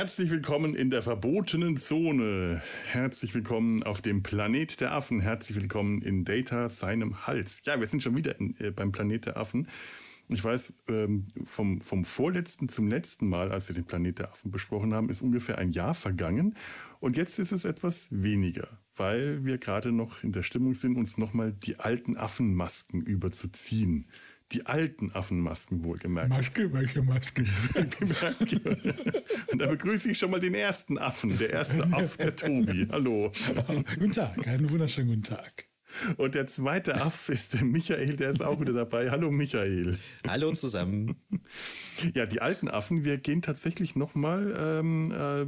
Herzlich willkommen in der verbotenen Zone. Herzlich willkommen auf dem Planet der Affen. Herzlich willkommen in Data, seinem Hals. Ja, wir sind schon wieder in, äh, beim Planet der Affen. Ich weiß, ähm, vom, vom vorletzten zum letzten Mal, als wir den Planet der Affen besprochen haben, ist ungefähr ein Jahr vergangen. Und jetzt ist es etwas weniger, weil wir gerade noch in der Stimmung sind, uns nochmal die alten Affenmasken überzuziehen. Die alten Affenmasken wohlgemerkt. Maske, welche Maske? Und da begrüße ich schon mal den ersten Affen, der erste Aff, der Tobi. Hallo. guten Tag, einen wunderschönen guten Tag. Und der zweite Aff ist der Michael, der ist auch wieder dabei. Hallo Michael. Hallo zusammen. Ja, die alten Affen, wir gehen tatsächlich nochmal ähm, äh,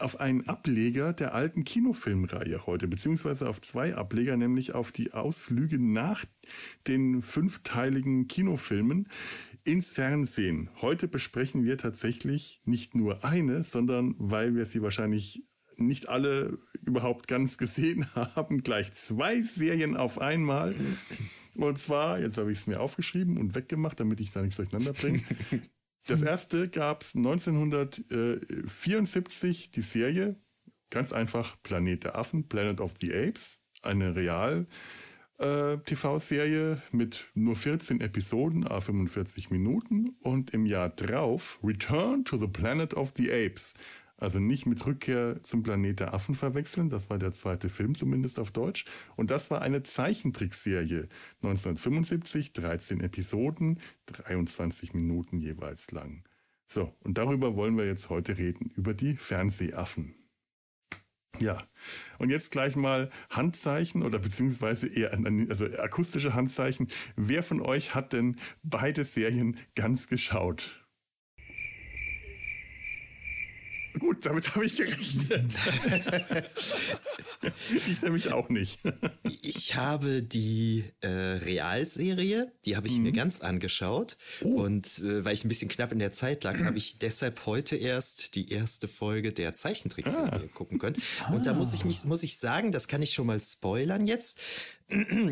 auf einen Ableger der alten Kinofilmreihe heute, beziehungsweise auf zwei Ableger, nämlich auf die Ausflüge nach den fünfteiligen Kinofilmen ins Fernsehen. Heute besprechen wir tatsächlich nicht nur eine, sondern weil wir sie wahrscheinlich nicht alle überhaupt ganz gesehen haben, gleich zwei Serien auf einmal. Und zwar, jetzt habe ich es mir aufgeschrieben und weggemacht, damit ich da nichts durcheinander bringe. Das erste gab es 1974, die Serie, ganz einfach Planet der Affen, Planet of the Apes, eine Real- äh, mit nur 14 Episoden, a 45 Minuten. Und im Jahr drauf Return to the Planet of the Apes, also nicht mit Rückkehr zum Planet der Affen verwechseln. Das war der zweite Film zumindest auf Deutsch. Und das war eine Zeichentrickserie. 1975, 13 Episoden, 23 Minuten jeweils lang. So, und darüber wollen wir jetzt heute reden, über die Fernsehaffen. Ja, und jetzt gleich mal Handzeichen oder beziehungsweise eher also akustische Handzeichen. Wer von euch hat denn beide Serien ganz geschaut? Gut, damit habe ich gerechnet. ich nämlich auch nicht. ich habe die äh, Realserie, die habe ich mhm. mir ganz angeschaut. Oh. Und äh, weil ich ein bisschen knapp in der Zeit lag, habe ich deshalb heute erst die erste Folge der Zeichentrickserie ah. gucken können. Und da muss ich mich, muss ich sagen, das kann ich schon mal spoilern jetzt.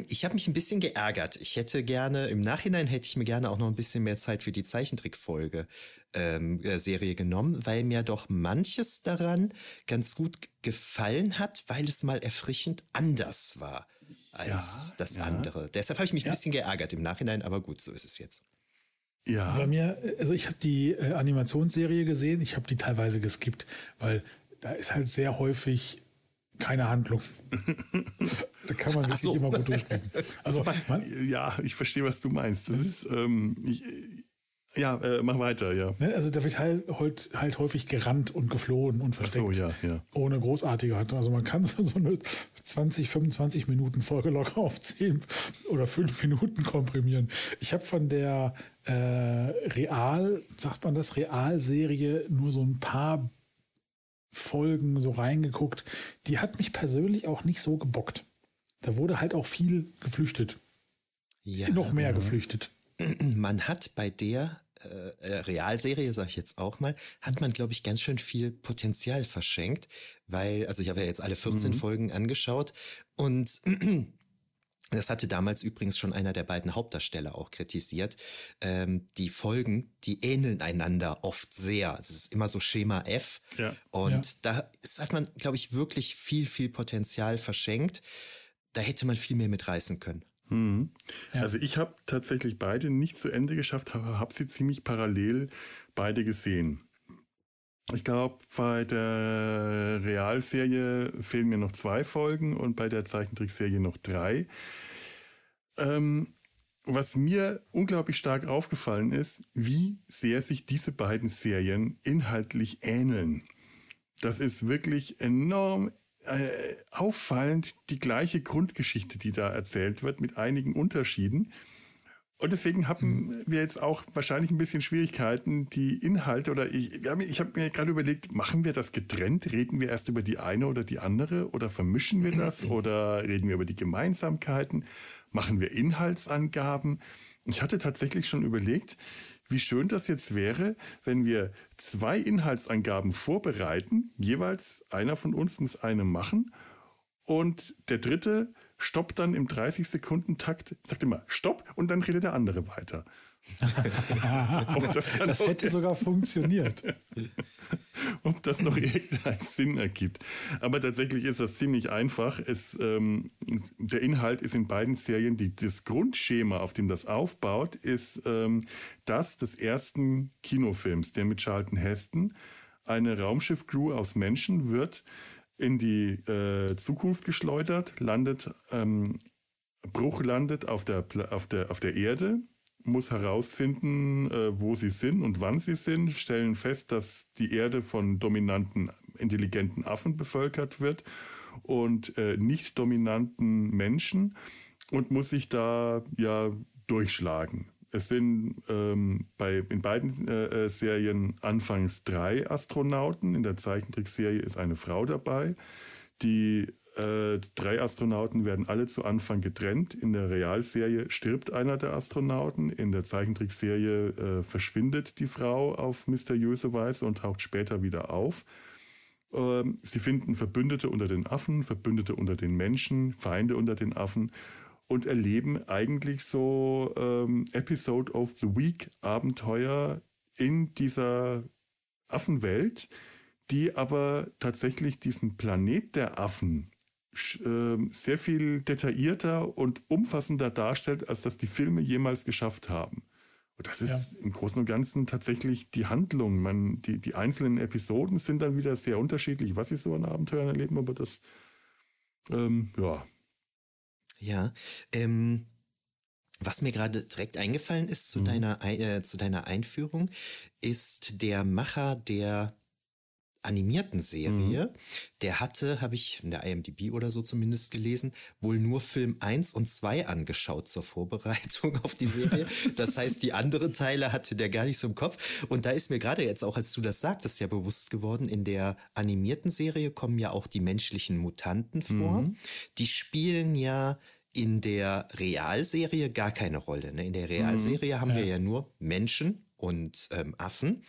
Ich habe mich ein bisschen geärgert. Ich hätte gerne, im Nachhinein hätte ich mir gerne auch noch ein bisschen mehr Zeit für die Zeichentrickfolge ähm, äh, Serie genommen, weil mir doch manches daran ganz gut gefallen hat, weil es mal erfrischend anders war als ja, das ja. andere. Deshalb habe ich mich ja. ein bisschen geärgert im Nachhinein, aber gut, so ist es jetzt. Ja. Bei mir, also ich habe die äh, Animationsserie gesehen, ich habe die teilweise geskippt, weil da ist halt sehr häufig keine Handlung. da kann man wirklich so. immer gut durchblicken. Also, man, ja, ich verstehe, was du meinst. Das ist, ähm, ich, ja, äh, mach weiter, ja. Ne, also da wird halt, halt, halt häufig gerannt und geflohen und versteckt. So, ja, ja. Ohne großartige Handlung. Also man kann so, so eine 20, 25 Minuten Folge locker auf 10 oder 5 Minuten komprimieren. Ich habe von der äh, Real, sagt man das, Realserie nur so ein paar Folgen so reingeguckt. Die hat mich persönlich auch nicht so gebockt. Da wurde halt auch viel geflüchtet. Ja, Noch mehr geflüchtet. Man hat bei der äh, äh, Realserie, sage ich jetzt auch mal, hat man, glaube ich, ganz schön viel Potenzial verschenkt, weil, also ich habe ja jetzt alle 14 mhm. Folgen angeschaut und das hatte damals übrigens schon einer der beiden Hauptdarsteller auch kritisiert. Ähm, die Folgen, die ähneln einander oft sehr. Es ist immer so Schema F. Ja. Und ja. da ist, hat man, glaube ich, wirklich viel, viel Potenzial verschenkt. Da hätte man viel mehr mitreißen können. Hm. Ja. Also ich habe tatsächlich beide nicht zu Ende geschafft, habe hab sie ziemlich parallel beide gesehen. Ich glaube, bei der Realserie fehlen mir noch zwei Folgen und bei der Zeichentrickserie noch drei. Ähm, was mir unglaublich stark aufgefallen ist, wie sehr sich diese beiden Serien inhaltlich ähneln. Das ist wirklich enorm äh, auffallend die gleiche Grundgeschichte, die da erzählt wird, mit einigen Unterschieden. Und deswegen haben wir jetzt auch wahrscheinlich ein bisschen Schwierigkeiten, die Inhalte oder ich, ich habe mir gerade überlegt, machen wir das getrennt? Reden wir erst über die eine oder die andere oder vermischen wir das oder reden wir über die Gemeinsamkeiten? Machen wir Inhaltsangaben? Ich hatte tatsächlich schon überlegt, wie schön das jetzt wäre, wenn wir zwei Inhaltsangaben vorbereiten, jeweils einer von uns muss eine machen und der dritte stoppt dann im 30-Sekunden-Takt, sagt immer Stopp und dann redet der andere weiter. das, das hätte sogar funktioniert. Ob das noch irgendeinen Sinn ergibt. Aber tatsächlich ist das ziemlich einfach. Es, ähm, der Inhalt ist in beiden Serien, die, das Grundschema, auf dem das aufbaut, ist ähm, das des ersten Kinofilms, der mit Charlton Heston. Eine Raumschiffcrew aus Menschen wird in die äh, Zukunft geschleudert, landet, ähm, Bruch landet auf der, auf der, auf der Erde muss herausfinden, äh, wo sie sind und wann sie sind, stellen fest, dass die Erde von dominanten, intelligenten Affen bevölkert wird und äh, nicht dominanten Menschen und muss sich da ja durchschlagen. Es sind ähm, bei, in beiden äh, Serien anfangs drei Astronauten. In der Zeichentrickserie ist eine Frau dabei. Die äh, drei Astronauten werden alle zu Anfang getrennt. In der Realserie stirbt einer der Astronauten. In der Zeichentrickserie äh, verschwindet die Frau auf mysteriöse Weise und taucht später wieder auf. Ähm, sie finden Verbündete unter den Affen, Verbündete unter den Menschen, Feinde unter den Affen und erleben eigentlich so ähm, Episode of the Week Abenteuer in dieser Affenwelt, die aber tatsächlich diesen Planet der Affen ähm, sehr viel detaillierter und umfassender darstellt, als das die Filme jemals geschafft haben. Und das ist ja. im Großen und Ganzen tatsächlich die Handlung. Man, die, die einzelnen Episoden sind dann wieder sehr unterschiedlich, was sie so an Abenteuern erleben, aber das, ähm, ja. Ja, ähm, was mir gerade direkt eingefallen ist zu, mhm. deiner, äh, zu deiner Einführung, ist der Macher der animierten Serie, mhm. der hatte, habe ich in der IMDb oder so zumindest gelesen, wohl nur Film 1 und 2 angeschaut zur Vorbereitung auf die Serie. Das heißt, die anderen Teile hatte der gar nicht so im Kopf. Und da ist mir gerade jetzt auch, als du das sagtest, ja bewusst geworden, in der animierten Serie kommen ja auch die menschlichen Mutanten vor. Mhm. Die spielen ja in der Realserie gar keine Rolle. Ne? In der mhm. Realserie mhm. haben ja. wir ja nur Menschen und ähm, Affen.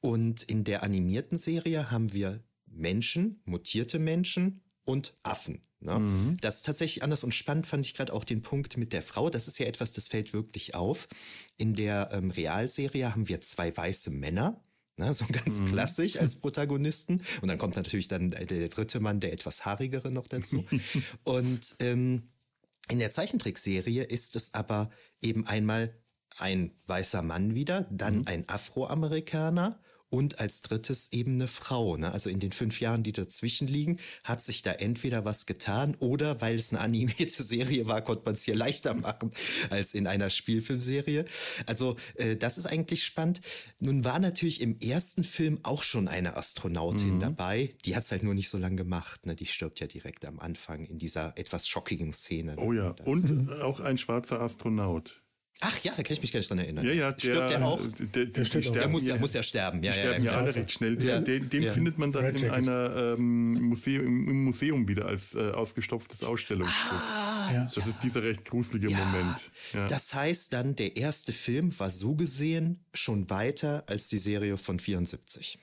Und in der animierten Serie haben wir Menschen, mutierte Menschen und Affen. Ne? Mhm. Das ist tatsächlich anders und spannend fand ich gerade auch den Punkt mit der Frau. Das ist ja etwas, das fällt wirklich auf. In der ähm, Realserie haben wir zwei weiße Männer. Ne, so ganz mhm. klassisch als Protagonisten. Und dann kommt natürlich dann der, der dritte Mann, der etwas haarigere noch dazu. und ähm, in der Zeichentrickserie ist es aber eben einmal ein weißer Mann wieder, dann mhm. ein Afroamerikaner und als drittes eben eine Frau. Ne? Also in den fünf Jahren, die dazwischen liegen, hat sich da entweder was getan oder weil es eine animierte Serie war, konnte man es hier leichter machen als in einer Spielfilmserie. Also äh, das ist eigentlich spannend. Nun war natürlich im ersten Film auch schon eine Astronautin mhm. dabei. Die hat es halt nur nicht so lange gemacht. Ne? Die stirbt ja direkt am Anfang in dieser etwas schockigen Szene. Oh ja, und auch ein schwarzer Astronaut. Ach ja, da kann ich mich gar nicht dran erinnern. Ja, ja, der, Stirbt der auch? Der, der, der, sterben, der muss, ja, muss ja sterben. Ja, die sterben ja, ja alle recht schnell. Den, den findet man dann in einer ähm, Museum, im Museum wieder als äh, ausgestopftes Ausstellungsstück. Ah, das ist dieser recht gruselige Moment. Das heißt dann, der erste Film war so gesehen schon weiter als die Serie von 74.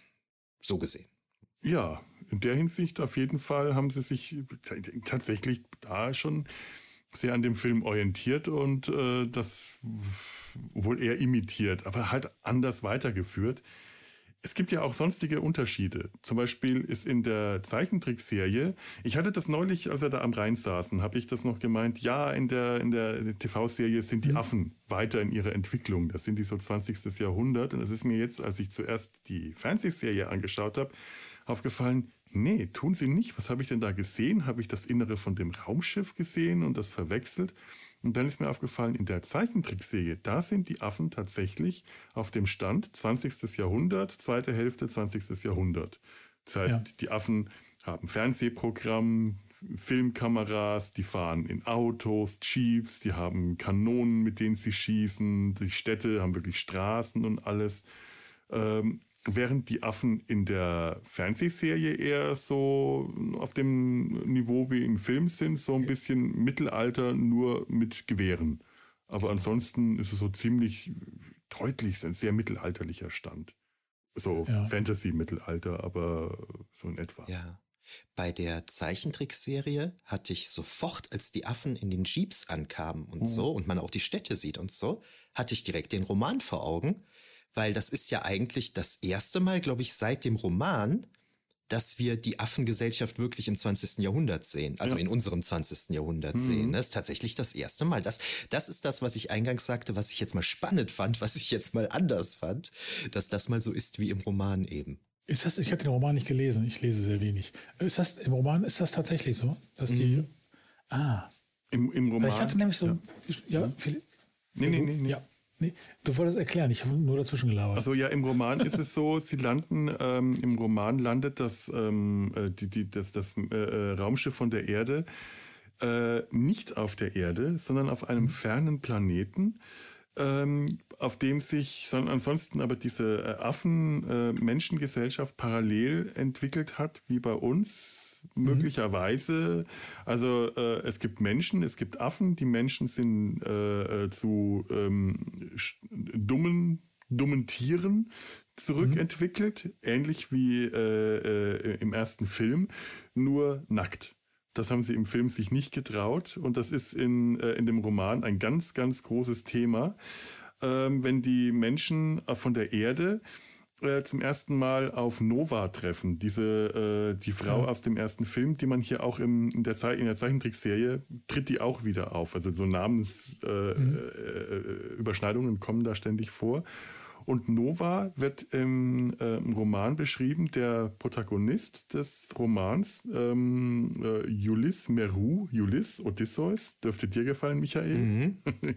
So gesehen. Ja, in der Hinsicht auf jeden Fall haben sie sich tatsächlich da schon sehr an dem Film orientiert und äh, das wohl eher imitiert, aber halt anders weitergeführt. Es gibt ja auch sonstige Unterschiede. Zum Beispiel ist in der Zeichentrickserie, ich hatte das neulich, als wir da am Rhein saßen, habe ich das noch gemeint, ja, in der, in der TV-Serie sind die mhm. Affen weiter in ihrer Entwicklung. Das sind die so 20. Jahrhundert. Und das ist mir jetzt, als ich zuerst die Fernsehserie angeschaut habe, aufgefallen, Nee, tun sie nicht. Was habe ich denn da gesehen? Habe ich das Innere von dem Raumschiff gesehen und das verwechselt? Und dann ist mir aufgefallen, in der Zeichentrickserie, da sind die Affen tatsächlich auf dem Stand 20. Jahrhundert, zweite Hälfte 20. Jahrhundert. Das heißt, ja. die Affen haben Fernsehprogramm, Filmkameras, die fahren in Autos, Jeeps, die haben Kanonen, mit denen sie schießen, die Städte haben wirklich Straßen und alles. Ähm, Während die Affen in der Fernsehserie eher so auf dem Niveau wie im Film sind, so ein bisschen Mittelalter nur mit Gewehren. Aber ansonsten ist es so ziemlich deutlich ein sehr mittelalterlicher Stand. So ja. Fantasy-Mittelalter, aber so in etwa. Ja. Bei der Zeichentrickserie hatte ich sofort, als die Affen in den Jeeps ankamen und mhm. so und man auch die Städte sieht und so, hatte ich direkt den Roman vor Augen, weil das ist ja eigentlich das erste Mal, glaube ich, seit dem Roman, dass wir die Affengesellschaft wirklich im 20. Jahrhundert sehen, also ja. in unserem 20. Jahrhundert mhm. sehen. Das ist tatsächlich das erste Mal. Das, das ist das, was ich eingangs sagte, was ich jetzt mal spannend fand, was ich jetzt mal anders fand, dass das mal so ist wie im Roman eben. Ist das, ich hatte den Roman nicht gelesen, ich lese sehr wenig. Ist das im Roman, ist das tatsächlich so? Dass die. Mhm. Ah. Im, Im Roman. Ich hatte nämlich so. Ja, ja Philipp. Nee, nee, nee, nee. Ja. Nee, du wolltest erklären, ich habe nur dazwischen gelabert. Also ja, im Roman ist es so, sie landen, ähm, im Roman landet das, ähm, äh, die, die, das, das äh, äh, Raumschiff von der Erde äh, nicht auf der Erde, sondern auf einem fernen Planeten ähm, auf dem sich ansonsten aber diese äh, Affen-Menschengesellschaft äh, parallel entwickelt hat, wie bei uns mhm. möglicherweise. Also äh, es gibt Menschen, es gibt Affen, die Menschen sind äh, äh zu ähm, dummen, dummen Tieren zurückentwickelt, mhm. ähnlich wie äh, im ersten Film, nur nackt. Das haben sie im Film sich nicht getraut und das ist in, äh, in dem Roman ein ganz, ganz großes Thema. Ähm, wenn die Menschen äh, von der Erde äh, zum ersten Mal auf Nova treffen, diese äh, die Frau ja. aus dem ersten Film, die man hier auch im, in, der Ze in der Zeichentrickserie tritt die auch wieder auf. Also so Namensüberschneidungen äh, mhm. Äh, kommen da ständig vor. Und Nova wird im, äh, im Roman beschrieben, der Protagonist des Romans, ähm, äh, Ulysse Meru, Ulysse Odysseus, dürfte dir gefallen, Michael? Mhm.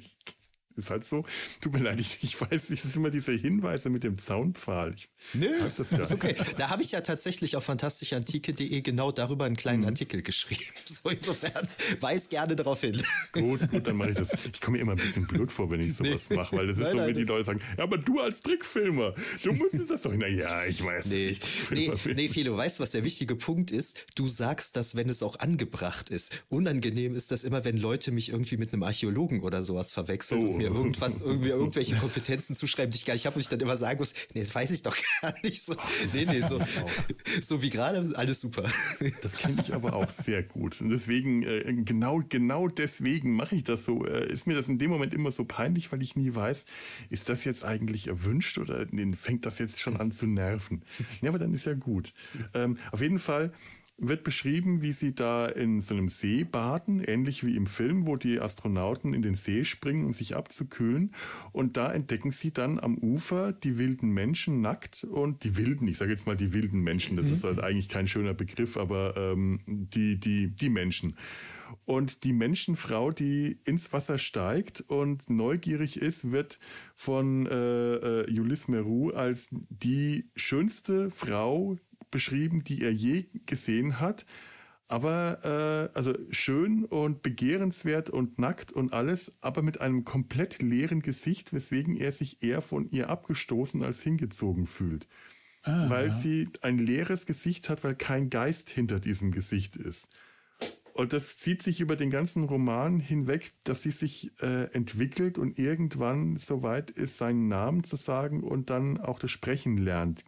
Ist halt so. Tut mir leid, ich, ich weiß nicht, es ist immer diese Hinweise mit dem Zaunpfahl. Ich Nö, das ist okay. Da habe ich ja tatsächlich auf fantastischeantike.de genau darüber einen kleinen mhm. Artikel geschrieben. So insofern weiß gerne darauf hin. Gut, gut, dann mache ich das. Ich komme mir immer ein bisschen blöd vor, wenn ich sowas nee. mache, weil das ist nein, so, wie die Leute sagen, ja, aber du als Trickfilmer, du musstest das doch. Na ja, ich weiß nee. nicht. Nee, nee, Philo, weißt du, was der wichtige Punkt ist? Du sagst das, wenn es auch angebracht ist. Unangenehm ist das immer, wenn Leute mich irgendwie mit einem Archäologen oder sowas verwechseln. Oh mir irgendwas, irgendwie irgendwelche Kompetenzen zuschreiben, die ich gar nicht habe, und ich dann immer sagen muss, nee, das weiß ich doch gar nicht so. Nee, nee, so, so wie gerade, alles super. Das kenne ich aber auch sehr gut. Und deswegen, äh, genau, genau deswegen mache ich das so. Äh, ist mir das in dem Moment immer so peinlich, weil ich nie weiß, ist das jetzt eigentlich erwünscht oder fängt das jetzt schon an zu nerven? Ja, aber dann ist ja gut. Ähm, auf jeden Fall wird beschrieben, wie sie da in so einem See baden, ähnlich wie im Film, wo die Astronauten in den See springen, um sich abzukühlen. Und da entdecken sie dann am Ufer die wilden Menschen nackt und die wilden, ich sage jetzt mal die wilden Menschen, das mhm. ist also eigentlich kein schöner Begriff, aber ähm, die, die, die Menschen. Und die Menschenfrau, die ins Wasser steigt und neugierig ist, wird von äh, äh, Ulysse Meru als die schönste Frau beschrieben, die er je gesehen hat. Aber äh, also schön und begehrenswert und nackt und alles, aber mit einem komplett leeren Gesicht, weswegen er sich eher von ihr abgestoßen als hingezogen fühlt. Ah, weil ja. sie ein leeres Gesicht hat, weil kein Geist hinter diesem Gesicht ist. Und das zieht sich über den ganzen Roman hinweg, dass sie sich äh, entwickelt und irgendwann soweit ist, seinen Namen zu sagen und dann auch das Sprechen lernt,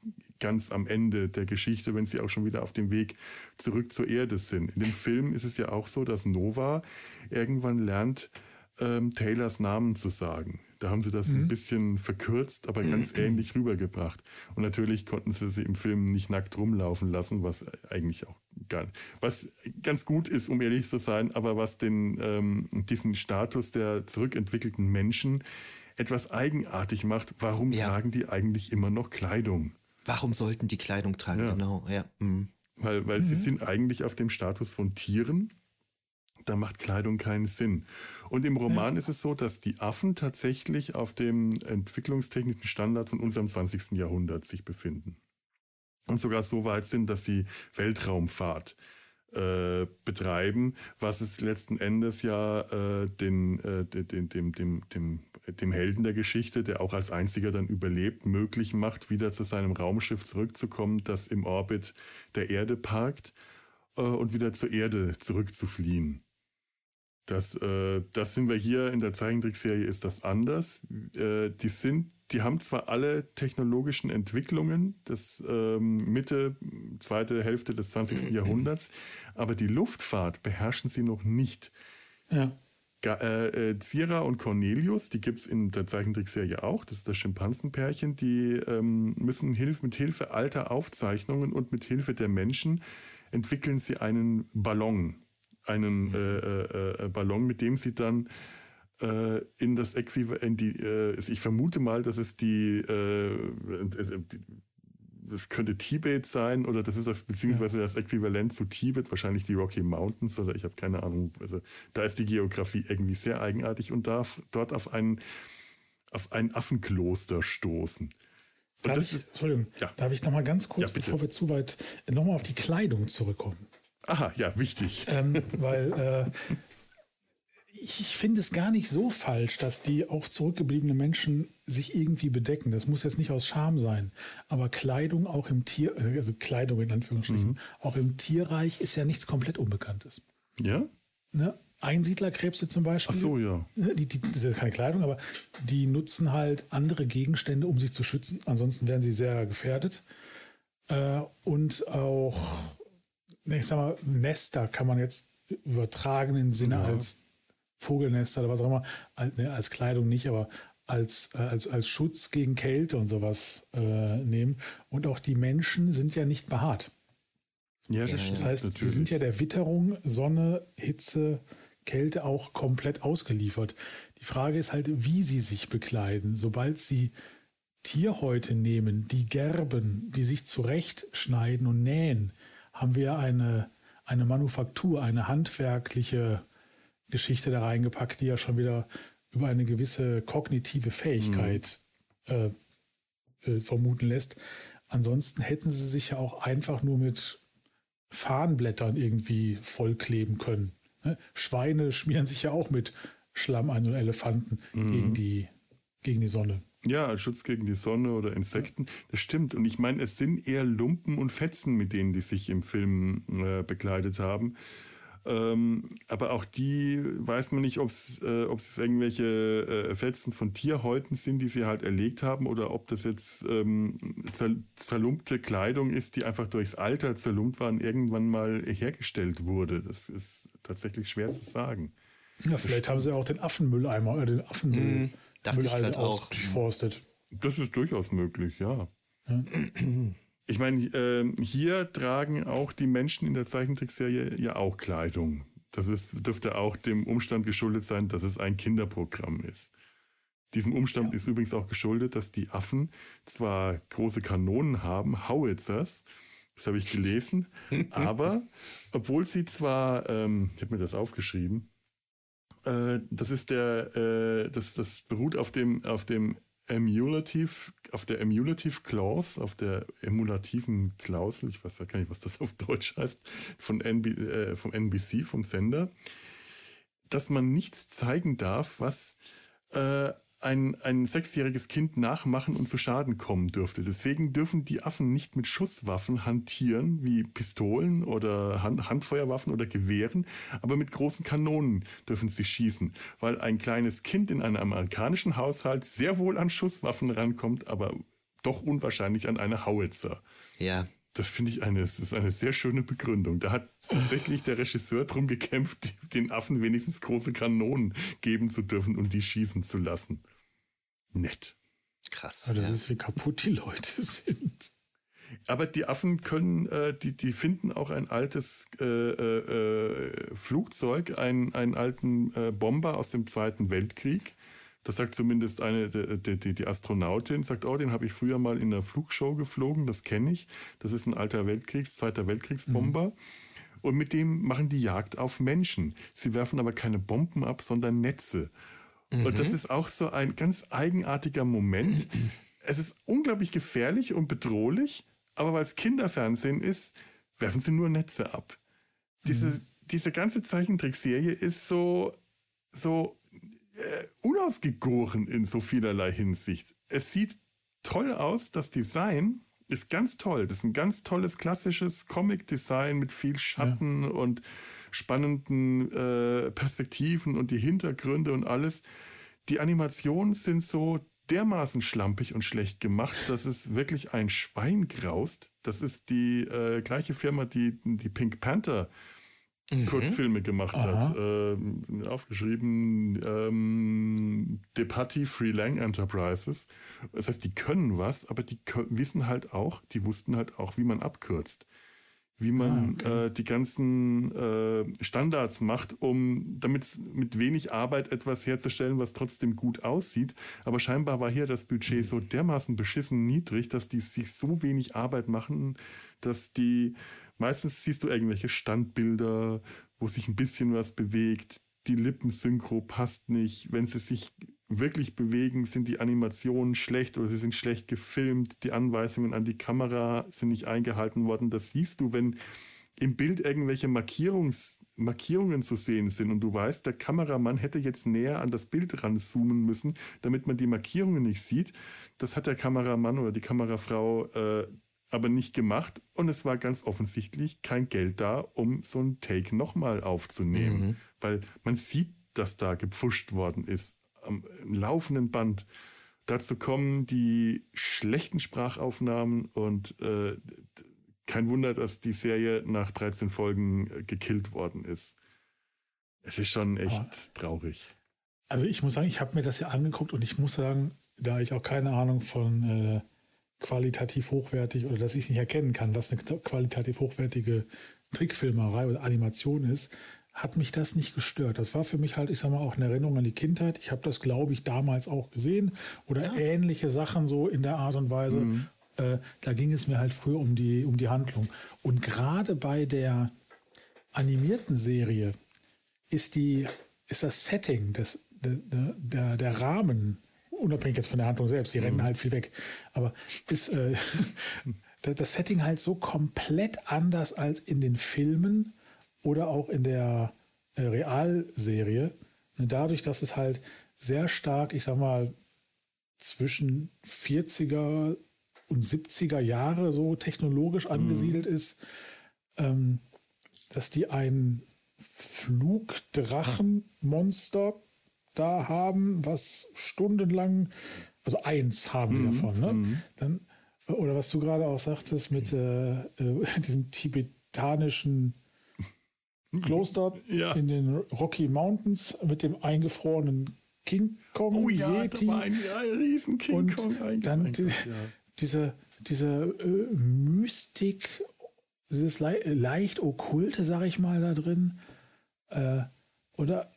ganz am Ende der Geschichte, wenn sie auch schon wieder auf dem Weg zurück zur Erde sind. In dem Film ist es ja auch so, dass Nova irgendwann lernt, ähm, Taylors Namen zu sagen. Da haben sie das mhm. ein bisschen verkürzt, aber ganz ähnlich rübergebracht. Und natürlich konnten sie sie im Film nicht nackt rumlaufen lassen, was eigentlich auch gar, was ganz gut ist, um ehrlich zu sein, aber was den ähm, diesen Status der zurückentwickelten Menschen etwas eigenartig macht. Warum ja. tragen die eigentlich immer noch Kleidung? Warum sollten die Kleidung tragen? Ja. Genau, ja. Mhm. Weil, weil mhm. sie sind eigentlich auf dem Status von Tieren da macht Kleidung keinen Sinn. Und im Roman ja. ist es so, dass die Affen tatsächlich auf dem entwicklungstechnischen Standard von unserem 20. Jahrhundert sich befinden. Und sogar so weit sind, dass sie Weltraumfahrt äh, betreiben, was es letzten Endes ja äh, den, äh, den, dem, dem, dem, dem Helden der Geschichte, der auch als einziger dann überlebt, möglich macht, wieder zu seinem Raumschiff zurückzukommen, das im Orbit der Erde parkt äh, und wieder zur Erde zurückzufliehen. Das, äh, das sind wir hier in der Zeichentrickserie ist das anders. Äh, die sind, die haben zwar alle technologischen Entwicklungen des ähm, Mitte, zweite Hälfte des 20. Jahrhunderts, aber die Luftfahrt beherrschen sie noch nicht. Ja. Äh, äh, Zira und Cornelius, die gibt es in der Zeichentrickserie auch, das ist das Schimpansenpärchen, die ähm, müssen Hilf mit Hilfe alter Aufzeichnungen und mit Hilfe der Menschen entwickeln sie einen Ballon. Einen äh, äh, äh Ballon, mit dem sie dann äh, in das Äquivalent, ich vermute mal, dass es die, die das könnte Tibet sein oder das ist das, beziehungsweise das Äquivalent zu Tibet, wahrscheinlich die Rocky Mountains oder ich habe keine Ahnung. Also da ist die Geografie irgendwie sehr eigenartig und darf dort auf ein, auf ein Affenkloster stoßen. Darf ich, ist, Entschuldigung, ja. darf ich noch mal ganz kurz, ja, bevor wir zu weit, noch mal auf die Kleidung zurückkommen? Aha, ja, wichtig. Ähm, weil äh, ich finde es gar nicht so falsch, dass die auch zurückgebliebene Menschen sich irgendwie bedecken. Das muss jetzt nicht aus Scham sein. Aber Kleidung auch im Tier, also Kleidung in Anführungsstrichen, mhm. auch im Tierreich ist ja nichts komplett Unbekanntes. Ja? Ne? Einsiedlerkrebse zum Beispiel. Ach so, ja. Ne, die, die, das ist ja keine Kleidung, aber die nutzen halt andere Gegenstände, um sich zu schützen. Ansonsten werden sie sehr gefährdet. Äh, und auch, ich sag mal, Nester kann man jetzt übertragenen Sinne ja. als Vogelnester oder was auch immer, als, ne, als Kleidung nicht, aber als, äh, als, als Schutz gegen Kälte und sowas äh, nehmen. Und auch die Menschen sind ja nicht behaart. Ja, das, das heißt, natürlich. sie sind ja der Witterung, Sonne, Hitze, Kälte auch komplett ausgeliefert. Die Frage ist halt, wie sie sich bekleiden. Sobald sie Tierhäute nehmen, die gerben, die sich zurechtschneiden und nähen, haben wir eine, eine Manufaktur, eine handwerkliche Geschichte da reingepackt, die ja schon wieder über eine gewisse kognitive Fähigkeit mhm. äh, äh, vermuten lässt. Ansonsten hätten sie sich ja auch einfach nur mit Fahnenblättern irgendwie vollkleben können. Ne? Schweine schmieren sich ja auch mit Schlamm an und Elefanten mhm. gegen, die, gegen die Sonne. Ja, als Schutz gegen die Sonne oder Insekten. Das stimmt. Und ich meine, es sind eher Lumpen und Fetzen, mit denen die sich im Film äh, bekleidet haben. Ähm, aber auch die weiß man nicht, ob es äh, irgendwelche äh, Fetzen von Tierhäuten sind, die sie halt erlegt haben, oder ob das jetzt ähm, zer zerlumpte Kleidung ist, die einfach durchs Alter zerlumpt war und irgendwann mal hergestellt wurde. Das ist tatsächlich schwer zu sagen. Ja, vielleicht haben sie auch den Affenmülleimer, äh, den Affenmüll mm, dachte ich halt auch. Forstet. Das ist durchaus möglich, ja. ja. Ich meine, äh, hier tragen auch die Menschen in der Zeichentrickserie ja auch Kleidung. Das ist, dürfte auch dem Umstand geschuldet sein, dass es ein Kinderprogramm ist. Diesem Umstand ja. ist übrigens auch geschuldet, dass die Affen zwar große Kanonen haben, Howitzers, das habe ich gelesen, aber obwohl sie zwar, ähm, ich habe mir das aufgeschrieben, äh, das ist der, äh, das, das beruht auf dem, auf dem Emulative, auf der Emulative Clause, auf der emulativen Klausel, ich weiß gar nicht, was das auf Deutsch heißt, von NB, äh, vom NBC, vom Sender, dass man nichts zeigen darf, was äh, ein, ein sechsjähriges Kind nachmachen und zu Schaden kommen dürfte. Deswegen dürfen die Affen nicht mit Schusswaffen hantieren, wie Pistolen oder Hand, Handfeuerwaffen oder Gewehren, aber mit großen Kanonen dürfen sie schießen, weil ein kleines Kind in einem amerikanischen Haushalt sehr wohl an Schusswaffen rankommt, aber doch unwahrscheinlich an eine Howitzer. Ja. Das finde ich eine, das ist eine sehr schöne Begründung. Da hat tatsächlich der Regisseur darum gekämpft, den Affen wenigstens große Kanonen geben zu dürfen und die schießen zu lassen nett. Krass. Aber das ja. ist, wie kaputt die Leute sind. Aber die Affen können, äh, die, die finden auch ein altes äh, äh, Flugzeug, einen, einen alten äh, Bomber aus dem Zweiten Weltkrieg. Das sagt zumindest eine, die, die, die Astronautin, sagt, oh, den habe ich früher mal in der Flugshow geflogen, das kenne ich. Das ist ein alter Weltkriegs-, Zweiter Weltkriegsbomber. Mhm. Und mit dem machen die Jagd auf Menschen. Sie werfen aber keine Bomben ab, sondern Netze. Mhm. Und das mhm. ist auch so ein ganz eigenartiger Moment. es ist unglaublich gefährlich und bedrohlich, aber weil es Kinderfernsehen ist, werfen sie nur Netze ab. Diese, mhm. diese ganze Zeichentrickserie ist so, so äh, unausgegoren in so vielerlei Hinsicht. Es sieht toll aus, das Design ist ganz toll. Das ist ein ganz tolles klassisches Comic-Design mit viel Schatten ja. und spannenden äh, Perspektiven und die Hintergründe und alles. Die Animationen sind so dermaßen schlampig und schlecht gemacht, dass es wirklich ein Schwein graust. Das ist die äh, gleiche Firma, die die Pink Panther mhm. Kurzfilme gemacht Aha. hat. Äh, aufgeschrieben, ähm, Depati Free Lang Enterprises. Das heißt, die können was, aber die wissen halt auch, die wussten halt auch, wie man abkürzt wie man ah, okay. äh, die ganzen äh, Standards macht, um damit mit wenig Arbeit etwas herzustellen, was trotzdem gut aussieht. Aber scheinbar war hier das Budget so dermaßen beschissen niedrig, dass die sich so wenig Arbeit machen, dass die meistens siehst du irgendwelche Standbilder, wo sich ein bisschen was bewegt. Die Lippensynchro passt nicht. Wenn sie sich wirklich bewegen, sind die Animationen schlecht oder sie sind schlecht gefilmt, die Anweisungen an die Kamera sind nicht eingehalten worden. Das siehst du, wenn im Bild irgendwelche Markierungs Markierungen zu sehen sind und du weißt, der Kameramann hätte jetzt näher an das Bild ranzoomen müssen, damit man die Markierungen nicht sieht. Das hat der Kameramann oder die Kamerafrau äh, aber nicht gemacht und es war ganz offensichtlich kein Geld da, um so ein Take nochmal aufzunehmen, mhm. weil man sieht, dass da gepfuscht worden ist am laufenden Band. Dazu kommen die schlechten Sprachaufnahmen und äh, kein Wunder, dass die Serie nach 13 Folgen äh, gekillt worden ist. Es ist schon echt Aber, traurig. Also ich muss sagen, ich habe mir das ja angeguckt und ich muss sagen, da ich auch keine Ahnung von äh, qualitativ hochwertig oder dass ich nicht erkennen kann, was eine qualitativ hochwertige Trickfilmerei oder Animation ist, hat mich das nicht gestört. Das war für mich halt, ich sag mal, auch eine Erinnerung an die Kindheit. Ich habe das, glaube ich, damals auch gesehen oder ja. ähnliche Sachen so in der Art und Weise. Mhm. Äh, da ging es mir halt früher um die, um die Handlung. Und gerade bei der animierten Serie ist die, ist das Setting, des, der, der, der Rahmen, unabhängig jetzt von der Handlung selbst, die mhm. rennen halt viel weg, aber ist äh, das Setting halt so komplett anders als in den Filmen oder auch in der äh, Realserie. Dadurch, dass es halt sehr stark, ich sag mal, zwischen 40er und 70er Jahre so technologisch angesiedelt mhm. ist, ähm, dass die ein Flugdrachenmonster da haben, was stundenlang, also eins haben mhm. wir davon, ne? Mhm. Dann, oder was du gerade auch sagtest mit äh, äh, diesem tibetanischen Kloster ja. in den Rocky Mountains mit dem eingefrorenen King Kong. Oh ja, Yeti. da war ein, ein riesen King und Kong Dann die, ja. diese, diese äh, Mystik, dieses le leicht okkulte, sag ich mal, da drin. Äh, oder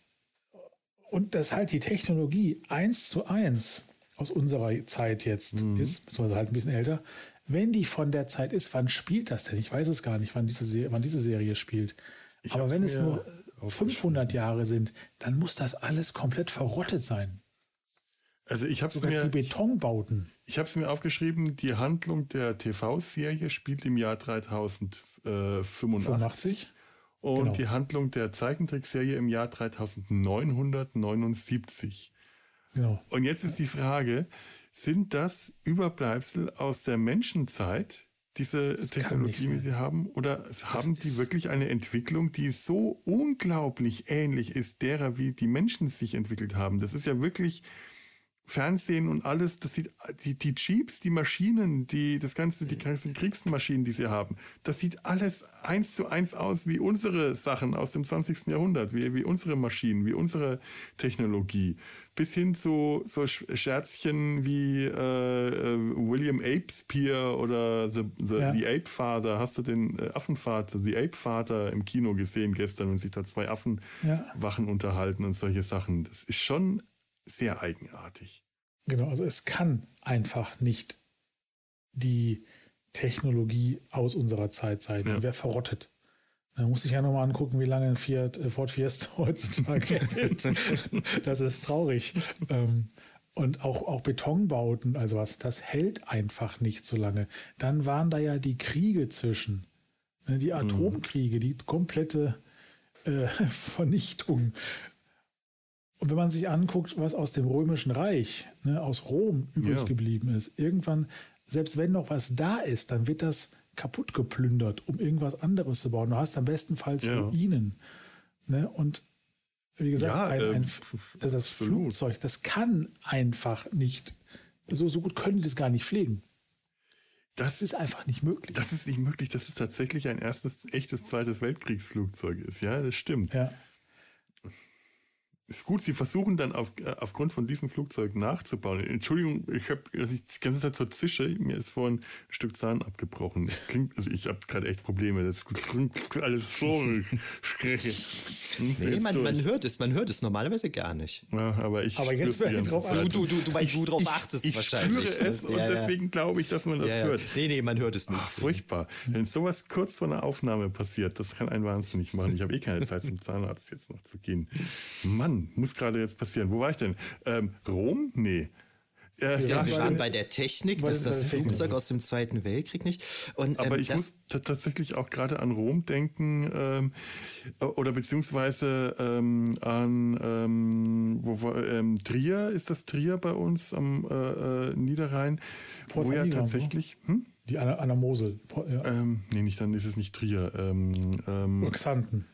und dass halt die Technologie eins zu eins aus unserer Zeit jetzt mhm. ist, beziehungsweise halt ein bisschen älter, wenn die von der Zeit ist, wann spielt das denn? Ich weiß es gar nicht, wann diese, wann diese Serie spielt. Ich Aber wenn es nur 500 Jahre sind, dann muss das alles komplett verrottet sein. Also ich habe mir die Betonbauten. Ich habe es mir aufgeschrieben. Die Handlung der TV-Serie spielt im Jahr 3085 und genau. die Handlung der Zeichentrickserie im Jahr 3979. Genau. Und jetzt ist die Frage: Sind das Überbleibsel aus der Menschenzeit, diese das Technologie, die sie haben? Oder haben die wirklich eine Entwicklung, die so unglaublich ähnlich ist derer, wie die Menschen sich entwickelt haben? Das ist ja wirklich Fernsehen und alles, das sieht, die, die Jeeps, die Maschinen, die, das ganze, die ganzen Kriegsmaschinen, die sie haben, das sieht alles eins zu eins aus wie unsere Sachen aus dem 20. Jahrhundert, wie, wie unsere Maschinen, wie unsere Technologie. Bis hin zu so Scherzchen wie äh, äh, William Apespear oder The, the, ja. the Ape Father. Hast du den äh, Affenvater, The Ape Vater im Kino gesehen gestern und sich da zwei Affenwachen ja. unterhalten und solche Sachen. Das ist schon sehr eigenartig. Genau, also es kann einfach nicht die Technologie aus unserer Zeit sein. Ja. Die wäre verrottet. Da muss ich ja nochmal angucken, wie lange ein Fiat, äh, Ford Fiesta heutzutage hält. das ist traurig. Ähm, und auch, auch Betonbauten, also was, das hält einfach nicht so lange. Dann waren da ja die Kriege zwischen. Ne, die mhm. Atomkriege, die komplette äh, Vernichtung und wenn man sich anguckt, was aus dem Römischen Reich, ne, aus Rom übrig ja. geblieben ist, irgendwann selbst wenn noch was da ist, dann wird das kaputt geplündert, um irgendwas anderes zu bauen. Du hast am bestenfalls ja. Ruinen. Ne? Und wie gesagt, ja, ein, ein, äh, das, Flugzeug, das kann einfach nicht, so, so gut können die das gar nicht pflegen. Das, das ist einfach nicht möglich. Das ist nicht möglich, dass es tatsächlich ein erstes, echtes zweites Weltkriegsflugzeug ist. Ja, das stimmt. Ja. Ist gut, sie versuchen dann auf, äh, aufgrund von diesem Flugzeug nachzubauen. Entschuldigung, ich habe also ich die ganze Zeit so zische, mir ist vorhin ein Stück Zahn abgebrochen. Das klingt, also ich habe gerade echt Probleme. Das klingt alles so. nee, man, man, hört es, man hört es normalerweise gar nicht. Ja, aber ich aber jetzt werde ich drauf achten. Du, du, du, du, du drauf achtest ich, ich wahrscheinlich. Ich spüre es ja, und ja. deswegen glaube ich, dass man das ja, hört. Nee, nee, man hört es nicht. Ach, furchtbar. Wenn sowas kurz vor einer Aufnahme passiert, das kann einen wahnsinnig machen. Ich habe eh keine Zeit zum Zahnarzt jetzt noch zu gehen. Mann, muss gerade jetzt passieren? Wo war ich denn? Ähm, Rom? Nee. Äh, ja, wir waren bei der Technik, dass das Flugzeug aus dem Zweiten Weltkrieg nicht. Und, ähm, Aber ich muss tatsächlich auch gerade an Rom denken ähm, oder beziehungsweise ähm, an ähm, wo war, ähm, Trier, ist das Trier bei uns am äh, äh, Niederrhein, Port wo ja tatsächlich... Hm? Die an, an der Mosel. Ja. Ähm, nee, nicht, dann ist es nicht Trier. Ähm, ähm, Xanten.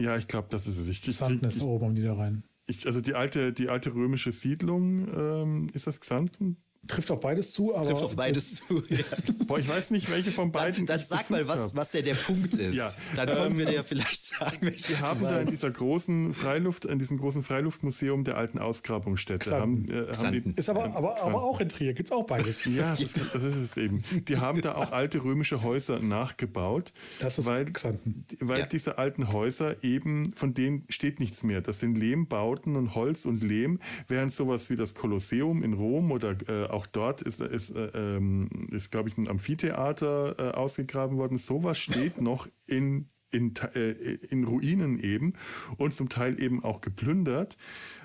Ja, ich glaube, das ist es. Ich, Xanten ist oben am Niederrhein. Ich, also die alte, die alte römische Siedlung, ähm, ist das Xanten? Trifft auf beides zu, aber. Trifft auf beides zu, ja. Boah, ich weiß nicht, welche von beiden. Dann, dann sag mal, was, was ja der Punkt ist. Ja. Dann können ähm, wir dir ja vielleicht sagen, welches Wir haben da in dieser großen Freiluft, in diesem großen Freiluftmuseum der alten Ausgrabungsstätte. Haben, äh, haben die, ist aber, aber, aber auch in Trier, gibt es auch beides. Ja, das, das, ist es eben. Die haben da auch alte römische Häuser nachgebaut. Das ist weil, Xanten. Weil ja. diese alten Häuser eben, von denen steht nichts mehr. Das sind Lehmbauten und Holz und Lehm, während sowas wie das Kolosseum in Rom oder äh, auch dort ist, ist, äh, ähm, ist glaube ich, ein Amphitheater äh, ausgegraben worden. Sowas steht noch in, in, äh, in Ruinen eben und zum Teil eben auch geplündert,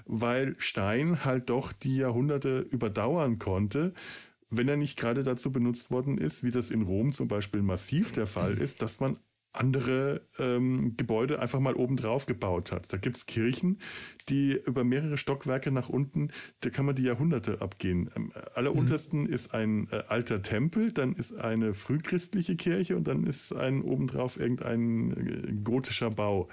weil Stein halt doch die Jahrhunderte überdauern konnte wenn er nicht gerade dazu benutzt worden ist, wie das in Rom zum Beispiel massiv der Fall ist, dass man andere ähm, Gebäude einfach mal obendrauf gebaut hat. Da gibt es Kirchen, die über mehrere Stockwerke nach unten, da kann man die Jahrhunderte abgehen. Am alleruntersten mhm. ist ein äh, alter Tempel, dann ist eine frühchristliche Kirche und dann ist ein obendrauf irgendein äh, gotischer Bau.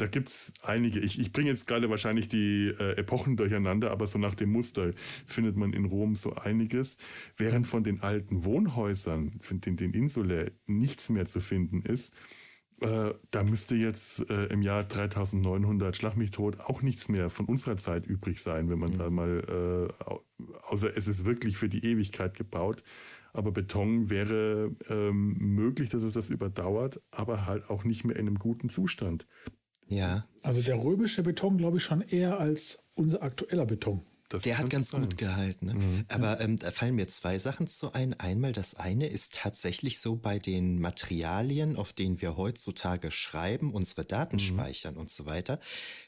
Da gibt es einige. Ich, ich bringe jetzt gerade wahrscheinlich die äh, Epochen durcheinander, aber so nach dem Muster findet man in Rom so einiges. Während von den alten Wohnhäusern, den, den Insulae, nichts mehr zu finden ist. Äh, da müsste jetzt äh, im Jahr 3900 Schlag mich tot auch nichts mehr von unserer Zeit übrig sein, wenn man mhm. da mal, äh, außer es ist wirklich für die Ewigkeit gebaut. Aber Beton wäre ähm, möglich, dass es das überdauert, aber halt auch nicht mehr in einem guten Zustand. Ja. Also der römische Beton, glaube ich, schon eher als unser aktueller Beton. Das der hat ganz sein. gut gehalten. Ne? Mhm. Aber ähm, da fallen mir zwei Sachen zu ein. Einmal das eine ist tatsächlich so bei den Materialien, auf denen wir heutzutage schreiben, unsere Daten mhm. speichern und so weiter,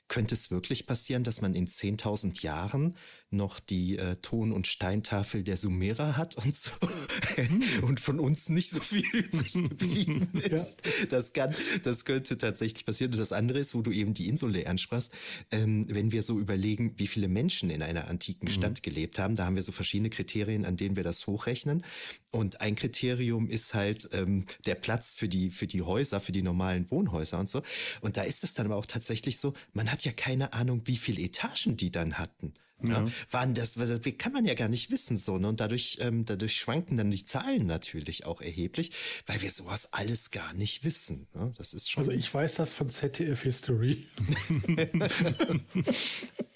könnte es wirklich passieren, dass man in 10.000 Jahren noch die äh, Ton- und Steintafel der Sumerer hat und so hm. und von uns nicht so viel übrig geblieben ist. Ja. Das kann, das könnte tatsächlich passieren. Und das andere ist, wo du eben die Insel ansprachst, ähm, wenn wir so überlegen, wie viele Menschen in einer antiken mhm. Stadt gelebt haben, da haben wir so verschiedene Kriterien, an denen wir das hochrechnen. Und ein Kriterium ist halt ähm, der Platz für die, für die Häuser, für die normalen Wohnhäuser und so. Und da ist es dann aber auch tatsächlich so, man hat ja keine Ahnung, wie viele Etagen die dann hatten. Ja. ja. Waren das, das kann man ja gar nicht wissen so. Ne? Und dadurch, ähm, dadurch schwanken dann die Zahlen natürlich auch erheblich, weil wir sowas alles gar nicht wissen. Ne? Das ist schon. Also ich weiß das von ZDF History.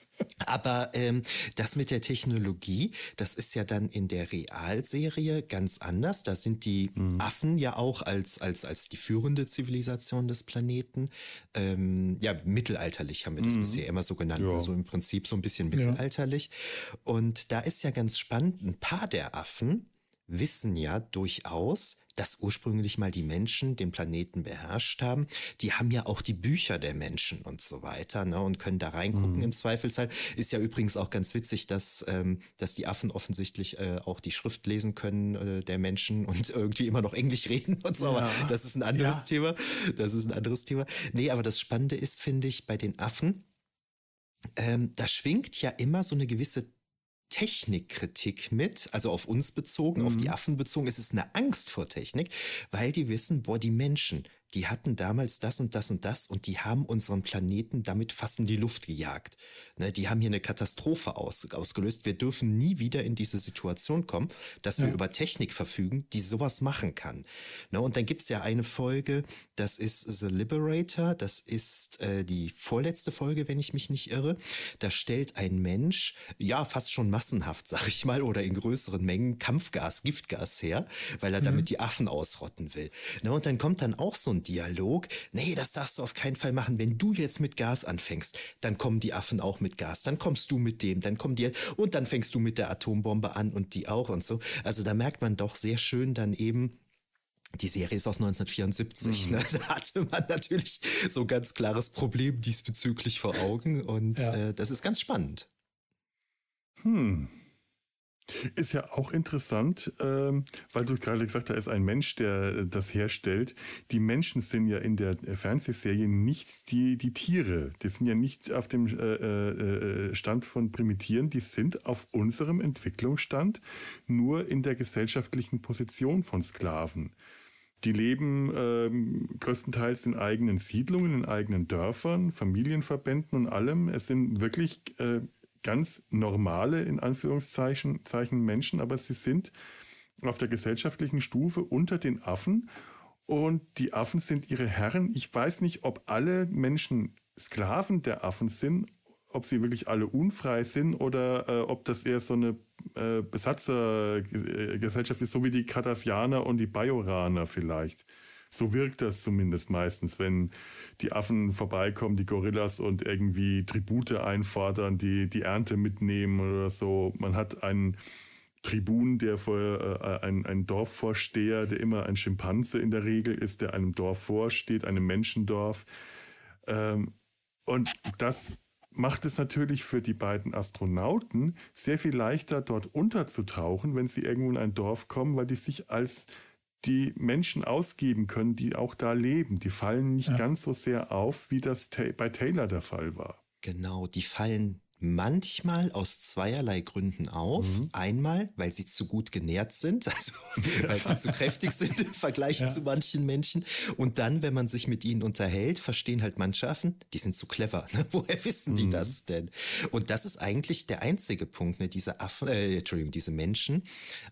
Aber ähm, das mit der Technologie, das ist ja dann in der Realserie ganz anders. Da sind die mhm. Affen ja auch als, als, als die führende Zivilisation des Planeten. Ähm, ja, mittelalterlich haben wir das mhm. bisher immer so genannt. Ja. Also im Prinzip so ein bisschen mittelalterlich. Ja. Und da ist ja ganz spannend, ein paar der Affen wissen ja durchaus, dass ursprünglich mal die Menschen den Planeten beherrscht haben. Die haben ja auch die Bücher der Menschen und so weiter ne, und können da reingucken mhm. im Zweifelsfall. Ist ja übrigens auch ganz witzig, dass, ähm, dass die Affen offensichtlich äh, auch die Schrift lesen können äh, der Menschen und irgendwie immer noch Englisch reden und so. Ja. das ist ein anderes ja. Thema. Das ist ein anderes Thema. Nee, aber das Spannende ist, finde ich, bei den Affen, ähm, da schwingt ja immer so eine gewisse Technikkritik mit, also auf uns bezogen, mhm. auf die mhm. Affen bezogen. Es ist eine Angst vor Technik, weil die wissen, boah, die Menschen, die hatten damals das und das und das und die haben unseren Planeten damit fast in die Luft gejagt. Ne, die haben hier eine Katastrophe aus, ausgelöst. Wir dürfen nie wieder in diese Situation kommen, dass wir ja. über Technik verfügen, die sowas machen kann. Ne, und dann gibt's ja eine Folge, das ist The Liberator, das ist äh, die vorletzte Folge, wenn ich mich nicht irre. Da stellt ein Mensch, ja, fast schon massenhaft, sag ich mal, oder in größeren Mengen Kampfgas, Giftgas her, weil er mhm. damit die Affen ausrotten will. Ne, und dann kommt dann auch so ein Dialog, nee, das darfst du auf keinen Fall machen. Wenn du jetzt mit Gas anfängst, dann kommen die Affen auch mit Gas, dann kommst du mit dem, dann kommen die und dann fängst du mit der Atombombe an und die auch und so. Also da merkt man doch sehr schön dann eben, die Serie ist aus 1974. Mhm. Ne? Da hatte man natürlich so ein ganz klares Problem diesbezüglich vor Augen und ja. äh, das ist ganz spannend. Hm. Ist ja auch interessant, ähm, weil du gerade gesagt hast, da ist ein Mensch, der das herstellt. Die Menschen sind ja in der Fernsehserie nicht die, die Tiere. Die sind ja nicht auf dem äh, äh, Stand von Primitieren. Die sind auf unserem Entwicklungsstand nur in der gesellschaftlichen Position von Sklaven. Die leben ähm, größtenteils in eigenen Siedlungen, in eigenen Dörfern, Familienverbänden und allem. Es sind wirklich äh, ganz normale, in Anführungszeichen Zeichen Menschen, aber sie sind auf der gesellschaftlichen Stufe unter den Affen und die Affen sind ihre Herren. Ich weiß nicht, ob alle Menschen Sklaven der Affen sind, ob sie wirklich alle unfrei sind oder äh, ob das eher so eine äh, Besatzergesellschaft ist, so wie die Cardassianer und die Bajoraner vielleicht. So wirkt das zumindest meistens, wenn die Affen vorbeikommen, die Gorillas und irgendwie Tribute einfordern, die die Ernte mitnehmen oder so. Man hat einen Tribun, der vor äh, ein, ein Dorfvorsteher, der immer ein Schimpanse in der Regel ist, der einem Dorf vorsteht, einem Menschendorf. Ähm, und das macht es natürlich für die beiden Astronauten sehr viel leichter, dort unterzutauchen, wenn sie irgendwo in ein Dorf kommen, weil die sich als die Menschen ausgeben können, die auch da leben. Die fallen nicht ja. ganz so sehr auf, wie das bei Taylor der Fall war. Genau, die fallen manchmal aus zweierlei Gründen auf. Mhm. Einmal, weil sie zu gut genährt sind, also weil sie zu kräftig sind im Vergleich ja. zu manchen Menschen. Und dann, wenn man sich mit ihnen unterhält, verstehen halt Mannschaften, die sind zu clever. Ne? Woher wissen die mhm. das denn? Und das ist eigentlich der einzige Punkt. Ne? Diese Affen, äh, Entschuldigung, diese Menschen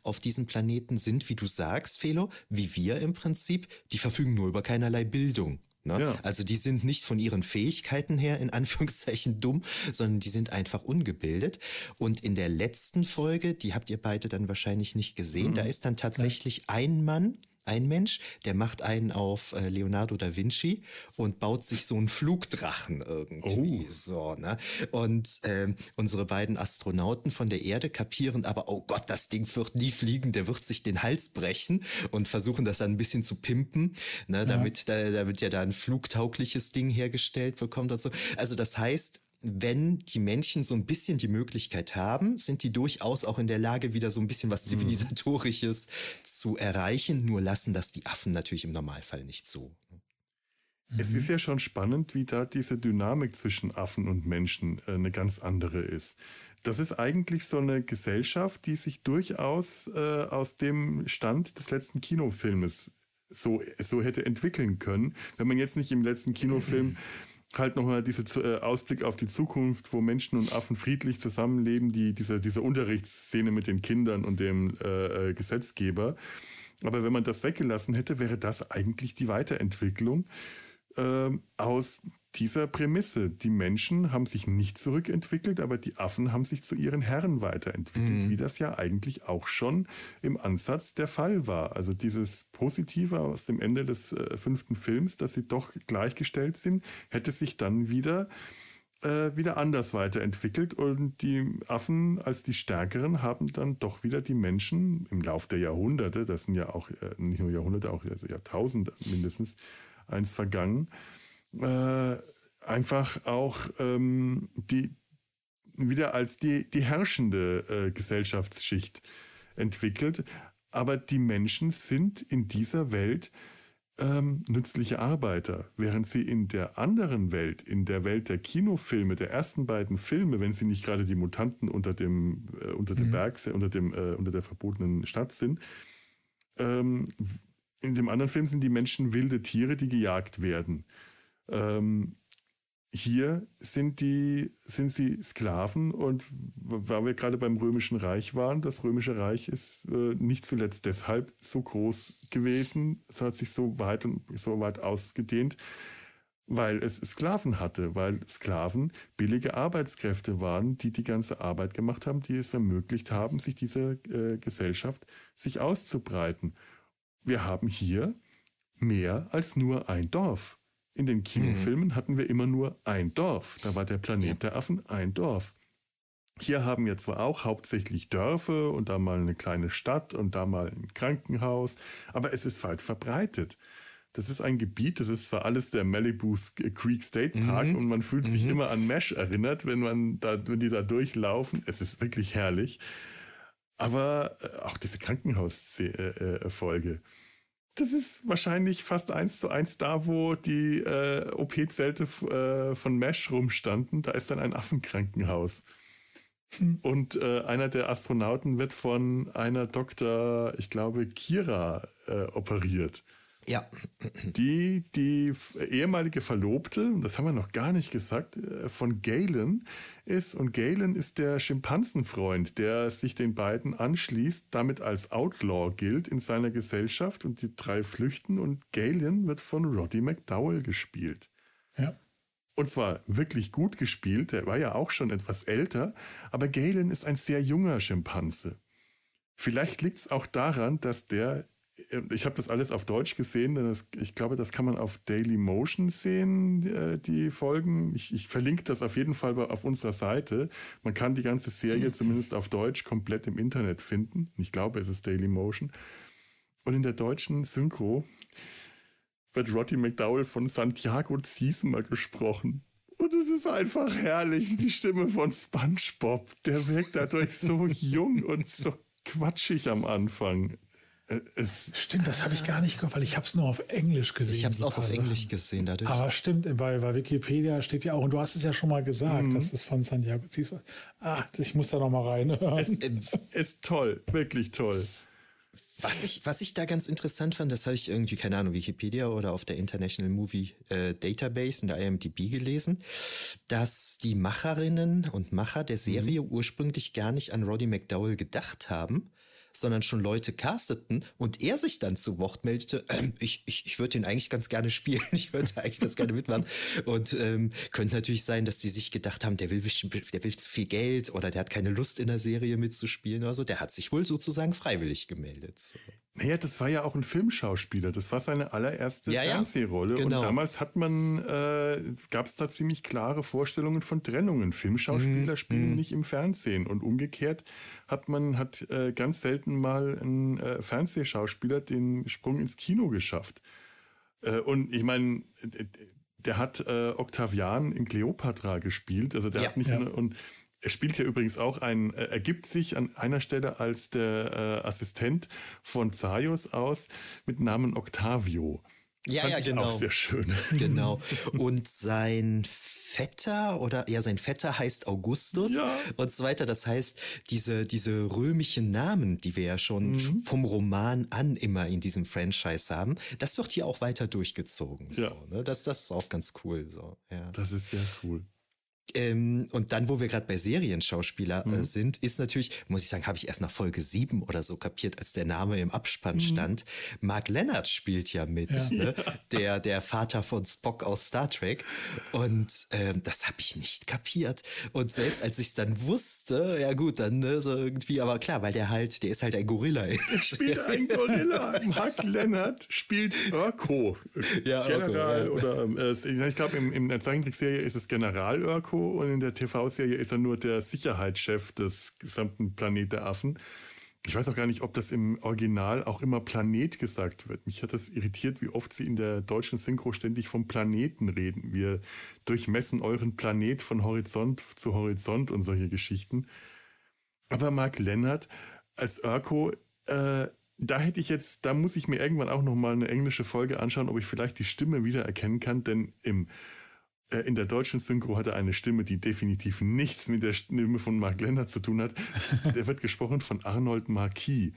auf diesem Planeten sind, wie du sagst, Felo, wie wir im Prinzip, die verfügen nur über keinerlei Bildung. Ne? Ja. Also die sind nicht von ihren Fähigkeiten her in Anführungszeichen dumm, sondern die sind einfach ungebildet. Und in der letzten Folge, die habt ihr beide dann wahrscheinlich nicht gesehen, mhm. da ist dann tatsächlich ein Mann, ein Mensch, der macht einen auf äh, Leonardo da Vinci und baut sich so einen Flugdrachen irgendwie. Oh. So, ne? Und ähm, unsere beiden Astronauten von der Erde kapieren aber, oh Gott, das Ding wird nie fliegen, der wird sich den Hals brechen und versuchen das dann ein bisschen zu pimpen, ne, damit, ja. da, damit ja da ein flugtaugliches Ding hergestellt bekommt und so. Also das heißt, wenn die Menschen so ein bisschen die Möglichkeit haben, sind die durchaus auch in der Lage, wieder so ein bisschen was mhm. Zivilisatorisches mhm. zu erreichen. Nur lassen das die Affen natürlich im Normalfall nicht so. Es ist ja schon spannend, wie da diese Dynamik zwischen Affen und Menschen äh, eine ganz andere ist. Das ist eigentlich so eine Gesellschaft, die sich durchaus äh, aus dem Stand des letzten Kinofilmes so, so hätte entwickeln können. Wenn man jetzt nicht im letzten Kinofilm halt nochmal diese äh, Ausblick auf die Zukunft, wo Menschen und Affen friedlich zusammenleben, die, diese, diese Unterrichtsszene mit den Kindern und dem äh, äh, Gesetzgeber. Aber wenn man das weggelassen hätte, wäre das eigentlich die Weiterentwicklung äh, aus dieser Prämisse. Die Menschen haben sich nicht zurückentwickelt, aber die Affen haben sich zu ihren Herren weiterentwickelt, mhm. wie das ja eigentlich auch schon im Ansatz der Fall war. Also dieses Positive aus dem Ende des äh, fünften Films, dass sie doch gleichgestellt sind, hätte sich dann wieder äh, wieder anders weiterentwickelt und die Affen als die Stärkeren haben dann doch wieder die Menschen im Lauf der Jahrhunderte, das sind ja auch äh, nicht nur Jahrhunderte, auch also Jahrtausende mindestens, eins vergangen, äh, einfach auch ähm, die wieder als die, die herrschende äh, Gesellschaftsschicht entwickelt. Aber die Menschen sind in dieser Welt ähm, nützliche Arbeiter, während sie in der anderen Welt, in der Welt der Kinofilme, der ersten beiden Filme, wenn sie nicht gerade die Mutanten unter dem äh, unter dem mhm. Berg, unter dem äh, unter der verbotenen Stadt sind, ähm, in dem anderen Film sind die Menschen wilde Tiere, die gejagt werden. Ähm, hier sind die, sind sie Sklaven und weil wir gerade beim Römischen Reich waren, das Römische Reich ist äh, nicht zuletzt deshalb so groß gewesen, es hat sich so weit und so weit ausgedehnt, weil es Sklaven hatte, weil Sklaven billige Arbeitskräfte waren, die die ganze Arbeit gemacht haben, die es ermöglicht haben, sich diese äh, Gesellschaft sich auszubreiten. Wir haben hier mehr als nur ein Dorf. In den Kinofilmen mhm. hatten wir immer nur ein Dorf. Da war der Planet der Affen ein Dorf. Hier haben wir zwar auch hauptsächlich Dörfer und da mal eine kleine Stadt und da mal ein Krankenhaus, aber es ist weit verbreitet. Das ist ein Gebiet, das ist zwar alles der Malibu Creek State Park mhm. und man fühlt sich mhm. immer an Mesh erinnert, wenn man da, wenn die da durchlaufen. Es ist wirklich herrlich. Aber äh, auch diese Krankenhausfolge. Äh, das ist wahrscheinlich fast eins zu eins da, wo die äh, OP-Zelte äh, von Mesh rumstanden. Da ist dann ein Affenkrankenhaus. Hm. Und äh, einer der Astronauten wird von einer Dr., ich glaube, Kira äh, operiert. Ja. Die, die ehemalige Verlobte, das haben wir noch gar nicht gesagt, äh, von Galen ist. Und Galen ist der Schimpansenfreund, der sich den beiden anschließt, damit als Outlaw gilt in seiner Gesellschaft und die drei flüchten. Und Galen wird von Roddy McDowell gespielt. Ja. Und zwar wirklich gut gespielt. Der war ja auch schon etwas älter. Aber Galen ist ein sehr junger Schimpanse. Vielleicht liegt es auch daran, dass der ich habe das alles auf Deutsch gesehen, denn das, ich glaube, das kann man auf Daily Motion sehen, äh, die Folgen. Ich, ich, verlinke das auf jeden Fall auf unserer Seite. Man kann die ganze Serie zumindest auf Deutsch komplett im Internet finden. Ich glaube, es ist Daily Motion. Und in der deutschen Synchro wird Roddy McDowell von Santiago Ziesmer gesprochen. Und es ist einfach herrlich. Die Stimme von SpongeBob, der wirkt dadurch so jung und so quatschig am Anfang. Äh, es stimmt, das habe ich gar nicht gehört, weil ich habe es nur auf Englisch gesehen. Ich habe es auch auf Englisch gesehen dadurch. Aber stimmt, bei, bei Wikipedia steht ja auch, und du hast es ja schon mal gesagt, mhm. dass es von Santiago Zieswas. Ah, ich muss da noch mal rein. Es äh, ist toll, wirklich toll. Was ich, was ich da ganz interessant fand, das habe ich irgendwie, keine Ahnung, Wikipedia oder auf der International Movie äh, Database in der IMDb gelesen, dass die Macherinnen und Macher der Serie mhm. ursprünglich gar nicht an Roddy McDowell gedacht haben, sondern schon Leute casteten und er sich dann zu Wort meldete, ähm, ich, ich, ich würde den eigentlich ganz gerne spielen, ich würde eigentlich das gerne mitmachen. Und ähm, könnte natürlich sein, dass die sich gedacht haben, der will, der will zu viel Geld oder der hat keine Lust in der Serie mitzuspielen oder so. Der hat sich wohl sozusagen freiwillig gemeldet. So. Naja, das war ja auch ein Filmschauspieler. Das war seine allererste ja, Fernsehrolle. Ja, genau. Und damals hat man, äh, gab es da ziemlich klare Vorstellungen von Trennungen. Filmschauspieler mhm. spielen mhm. nicht im Fernsehen. Und umgekehrt hat man, hat äh, ganz selten mal ein äh, Fernsehschauspieler den Sprung ins Kino geschafft. Äh, und ich meine, der hat äh, Octavian in Cleopatra gespielt. Also der ja, hat nicht ja. Eine, und er spielt ja übrigens auch ein, er äh, gibt sich an einer Stelle als der äh, Assistent von Zaius aus mit Namen Octavio. Ja, Fand ja, genau. Auch sehr schön. Genau. Und sein Vetter oder ja, sein Vetter heißt Augustus ja. und so weiter. Das heißt, diese, diese römischen Namen, die wir ja schon mhm. vom Roman an immer in diesem Franchise haben, das wird hier auch weiter durchgezogen. So, ja. ne? das, das ist auch ganz cool. So, ja. Das ist sehr cool. Ähm, und dann, wo wir gerade bei Serienschauspieler äh, mhm. sind, ist natürlich, muss ich sagen, habe ich erst nach Folge 7 oder so kapiert, als der Name im Abspann mhm. stand. Mark Leonard spielt ja mit, ja. Ne? Der, der Vater von Spock aus Star Trek. Und ähm, das habe ich nicht kapiert. Und selbst als ich es dann wusste, ja gut, dann ne, so irgendwie, aber klar, weil der halt, der ist halt ein Gorilla. Er spielt ein Gorilla. Mark Leonard spielt Urko. Ja, General Urko, ja. oder äh, ich glaube, im, in der Zeichentrickserie ist es General Urko und in der TV-Serie ist er nur der Sicherheitschef des gesamten Planet der Affen. Ich weiß auch gar nicht, ob das im Original auch immer Planet gesagt wird. Mich hat das irritiert, wie oft sie in der deutschen Synchro ständig vom Planeten reden. Wir durchmessen euren Planet von Horizont zu Horizont und solche Geschichten. Aber Mark Lennart als Urko, äh, da hätte ich jetzt, da muss ich mir irgendwann auch noch mal eine englische Folge anschauen, ob ich vielleicht die Stimme wiedererkennen kann, denn im in der deutschen Synchro hat er eine Stimme, die definitiv nichts mit der Stimme von Mark Lennart zu tun hat. der wird gesprochen von Arnold Marquis.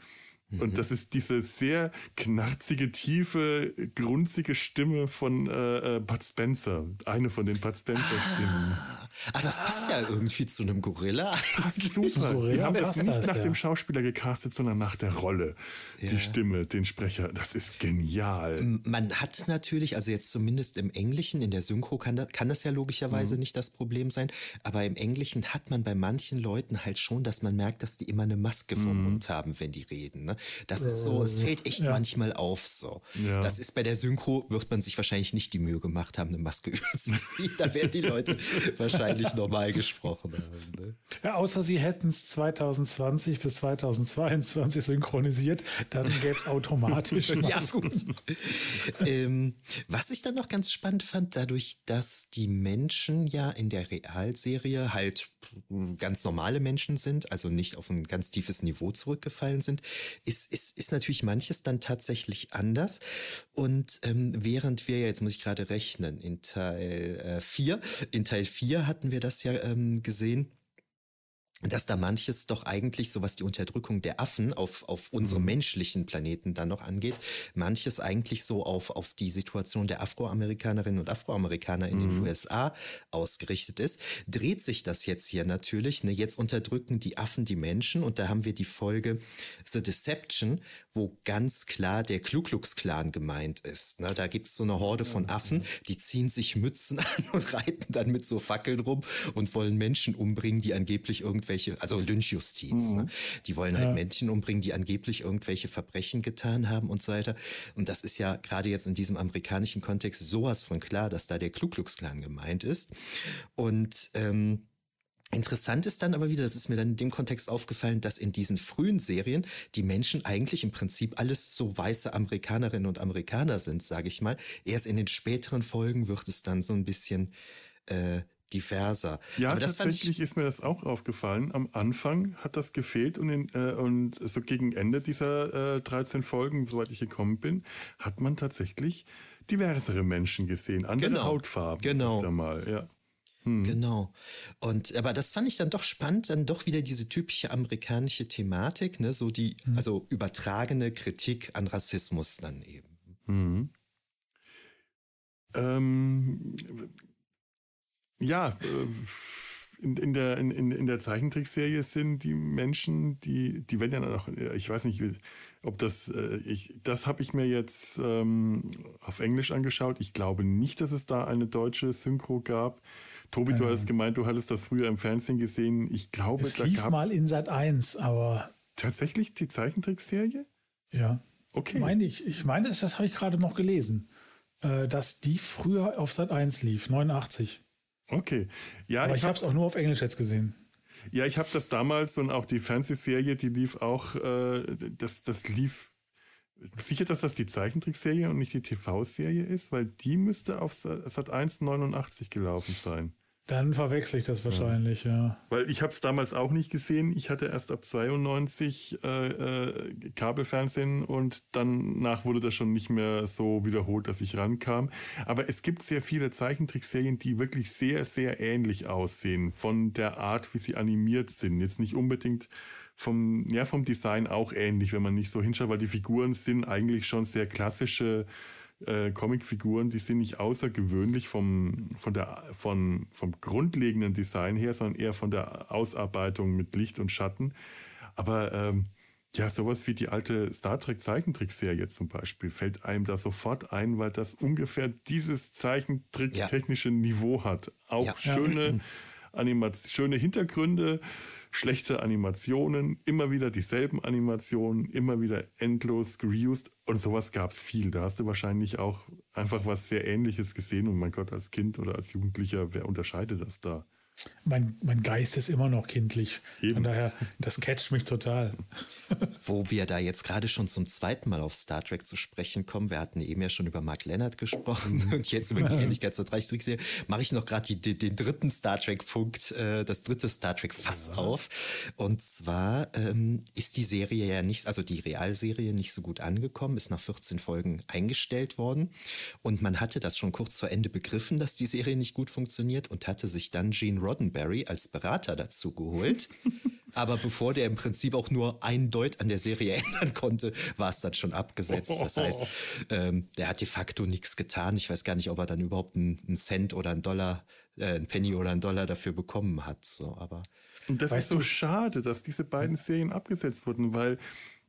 Und mhm. das ist diese sehr knarzige, tiefe, grunzige Stimme von äh, äh Bud Spencer. Eine von den Bud Spencer-Stimmen. Ah, ah, das passt ah. ja irgendwie zu einem Gorilla. Passt super. Gorilla die haben jetzt nicht das, nach ja. dem Schauspieler gecastet, sondern nach der Rolle. Ja. Die Stimme, den Sprecher. Das ist genial. Man hat natürlich, also jetzt zumindest im Englischen, in der Synchro kann, das, kann das ja logischerweise mhm. nicht das Problem sein. Aber im Englischen hat man bei manchen Leuten halt schon, dass man merkt, dass die immer eine Maske vom mhm. Mund haben, wenn die reden. Ne? Das ist so, es fällt echt ja. manchmal auf so. Ja. Das ist bei der Synchro, wird man sich wahrscheinlich nicht die Mühe gemacht haben, eine Maske überzuziehen. da werden die Leute wahrscheinlich normal gesprochen haben. Ne? Ja, außer sie hätten es 2020 bis 2022 synchronisiert, dann gäbe es automatisch. ja, gut. ähm, was ich dann noch ganz spannend fand, dadurch, dass die Menschen ja in der Realserie halt ganz normale Menschen sind, also nicht auf ein ganz tiefes Niveau zurückgefallen sind, ist, ist, ist natürlich manches dann tatsächlich anders. Und ähm, während wir, jetzt muss ich gerade rechnen, in Teil 4, äh, in Teil 4 hatten wir das ja ähm, gesehen, dass da manches doch eigentlich, so was die Unterdrückung der Affen auf, auf unserem mhm. menschlichen Planeten dann noch angeht, manches eigentlich so auf, auf die Situation der Afroamerikanerinnen und Afroamerikaner in mhm. den USA ausgerichtet ist, dreht sich das jetzt hier natürlich. Ne? Jetzt unterdrücken die Affen die Menschen und da haben wir die Folge The Deception, wo ganz klar der Ku Klux Klan gemeint ist. Ne? Da gibt es so eine Horde von Affen, die ziehen sich Mützen an und reiten dann mit so Fackeln rum und wollen Menschen umbringen, die angeblich irgendwie irgendwelche, also Lynchjustiz, ne? mhm. ne? die wollen halt ja. Menschen umbringen, die angeblich irgendwelche Verbrechen getan haben und so weiter. Und das ist ja gerade jetzt in diesem amerikanischen Kontext sowas von klar, dass da der Ku Klux Klan gemeint ist. Und ähm, Interessant ist dann aber wieder, das ist mir dann in dem Kontext aufgefallen, dass in diesen frühen Serien die Menschen eigentlich im Prinzip alles so weiße Amerikanerinnen und Amerikaner sind, sage ich mal. Erst in den späteren Folgen wird es dann so ein bisschen äh, diverser. Ja, Aber tatsächlich ist mir das auch aufgefallen. Am Anfang hat das gefehlt und, in, äh, und so gegen Ende dieser äh, 13 Folgen, soweit ich gekommen bin, hat man tatsächlich diversere Menschen gesehen, andere genau. Hautfarben. Genau. Mal, ja. Hm. Genau. Und aber das fand ich dann doch spannend, dann doch wieder diese typische amerikanische Thematik, ne, so die, hm. also übertragene Kritik an Rassismus dann eben. Hm. Ähm, ja, äh, in, in, der, in, in der Zeichentrickserie sind die Menschen, die, die werden ja noch, ich weiß nicht, ob das, äh, ich, das habe ich mir jetzt ähm, auf Englisch angeschaut. Ich glaube nicht, dass es da eine deutsche Synchro gab. Tobi, ähm, du hast gemeint, du hattest das früher im Fernsehen gesehen. Ich glaube, es da lief gab's mal in Sat 1, aber. Tatsächlich die Zeichentrickserie? Ja. Okay. Meine ich, ich meine, das habe ich gerade noch gelesen, äh, dass die früher auf Sat 1 lief, 89. Okay. Ja, Aber ich, ich habe es auch nur auf Englisch jetzt gesehen. Ja, ich habe das damals und auch die Fernsehserie, die lief auch, äh, das, das lief. Sicher, dass das die Zeichentrickserie und nicht die TV-Serie ist, weil die müsste auf Sat 1 89 gelaufen sein. Dann verwechsel ich das wahrscheinlich, ja. ja. Weil ich habe es damals auch nicht gesehen. Ich hatte erst ab 92 äh, äh, Kabelfernsehen und danach wurde das schon nicht mehr so wiederholt, dass ich rankam. Aber es gibt sehr viele Zeichentrickserien, die wirklich sehr, sehr ähnlich aussehen von der Art, wie sie animiert sind. Jetzt nicht unbedingt vom, ja, vom Design auch ähnlich, wenn man nicht so hinschaut, weil die Figuren sind eigentlich schon sehr klassische äh, Comicfiguren, die sind nicht außergewöhnlich vom, von der, von, vom grundlegenden Design her, sondern eher von der Ausarbeitung mit Licht und Schatten. Aber ähm, ja, sowas wie die alte Star Trek Zeichentrickserie zum Beispiel fällt einem da sofort ein, weil das ungefähr dieses Zeichentrick-technische ja. Niveau hat. Auch ja. schöne ja. Animation, schöne Hintergründe, schlechte Animationen, immer wieder dieselben Animationen, immer wieder endlos geused und sowas gab es viel. Da hast du wahrscheinlich auch einfach was sehr Ähnliches gesehen und mein Gott, als Kind oder als Jugendlicher, wer unterscheidet das da? Mein, mein Geist ist immer noch kindlich. Eben. Von daher, das catcht mich total. Wo wir da jetzt gerade schon zum zweiten Mal auf Star Trek zu sprechen kommen, wir hatten eben ja schon über Mark Leonard gesprochen mhm. und jetzt über die Ähnlichkeit zur Zeichentrickserie, mache ich noch gerade den dritten Star Trek-Punkt, äh, das dritte Star Trek-Fass ja. auf. Und zwar ähm, ist die Serie ja nicht, also die Realserie nicht so gut angekommen, ist nach 14 Folgen eingestellt worden. Und man hatte das schon kurz vor Ende begriffen, dass die Serie nicht gut funktioniert und hatte sich dann Gene Roddenberry als Berater dazu geholt. Aber bevor der im Prinzip auch nur ein Deut an der Serie ändern konnte, war es dann schon abgesetzt. Das heißt, ähm, der hat de facto nichts getan. Ich weiß gar nicht, ob er dann überhaupt einen, Cent oder einen Dollar, äh, einen Penny oder einen Dollar dafür bekommen hat. So, aber und das ist so schade, dass diese beiden Serien abgesetzt wurden, weil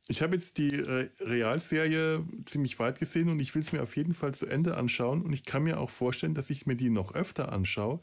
ich habe jetzt die äh, Realserie ziemlich weit gesehen und ich will es mir auf jeden Fall zu Ende anschauen. Und ich kann mir auch vorstellen, dass ich mir die noch öfter anschaue,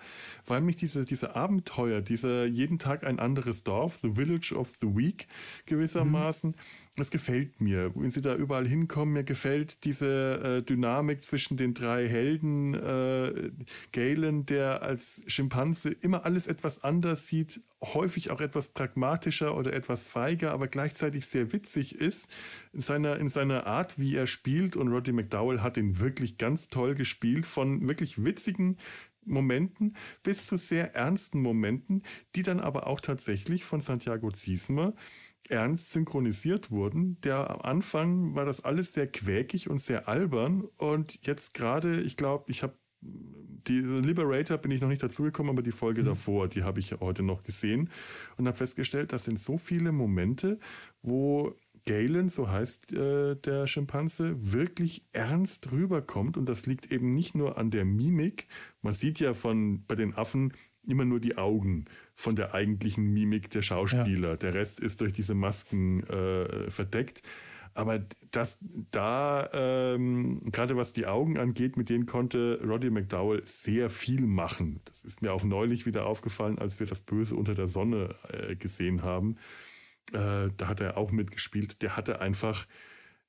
weil mich diese, diese Abenteuer, dieser jeden Tag ein anderes Dorf, The Village of the Week gewissermaßen, mhm es gefällt mir, wenn sie da überall hinkommen. Mir gefällt diese äh, Dynamik zwischen den drei Helden. Äh, Galen, der als Schimpanse immer alles etwas anders sieht, häufig auch etwas pragmatischer oder etwas feiger, aber gleichzeitig sehr witzig ist in seiner, in seiner Art, wie er spielt. Und Roddy McDowell hat ihn wirklich ganz toll gespielt, von wirklich witzigen Momenten bis zu sehr ernsten Momenten, die dann aber auch tatsächlich von Santiago Ziesmer ernst synchronisiert wurden. Der am Anfang war das alles sehr quäkig und sehr albern und jetzt gerade, ich glaube, ich habe die Liberator bin ich noch nicht dazugekommen, aber die Folge mhm. davor, die habe ich heute noch gesehen und habe festgestellt, das sind so viele Momente, wo Galen, so heißt äh, der Schimpanse, wirklich ernst rüberkommt und das liegt eben nicht nur an der Mimik. Man sieht ja von bei den Affen immer nur die Augen von der eigentlichen Mimik der Schauspieler. Ja. Der Rest ist durch diese Masken äh, verdeckt. Aber das da, ähm, gerade was die Augen angeht, mit denen konnte Roddy McDowell sehr viel machen. Das ist mir auch neulich wieder aufgefallen, als wir das Böse unter der Sonne äh, gesehen haben. Äh, da hat er auch mitgespielt. Der hatte einfach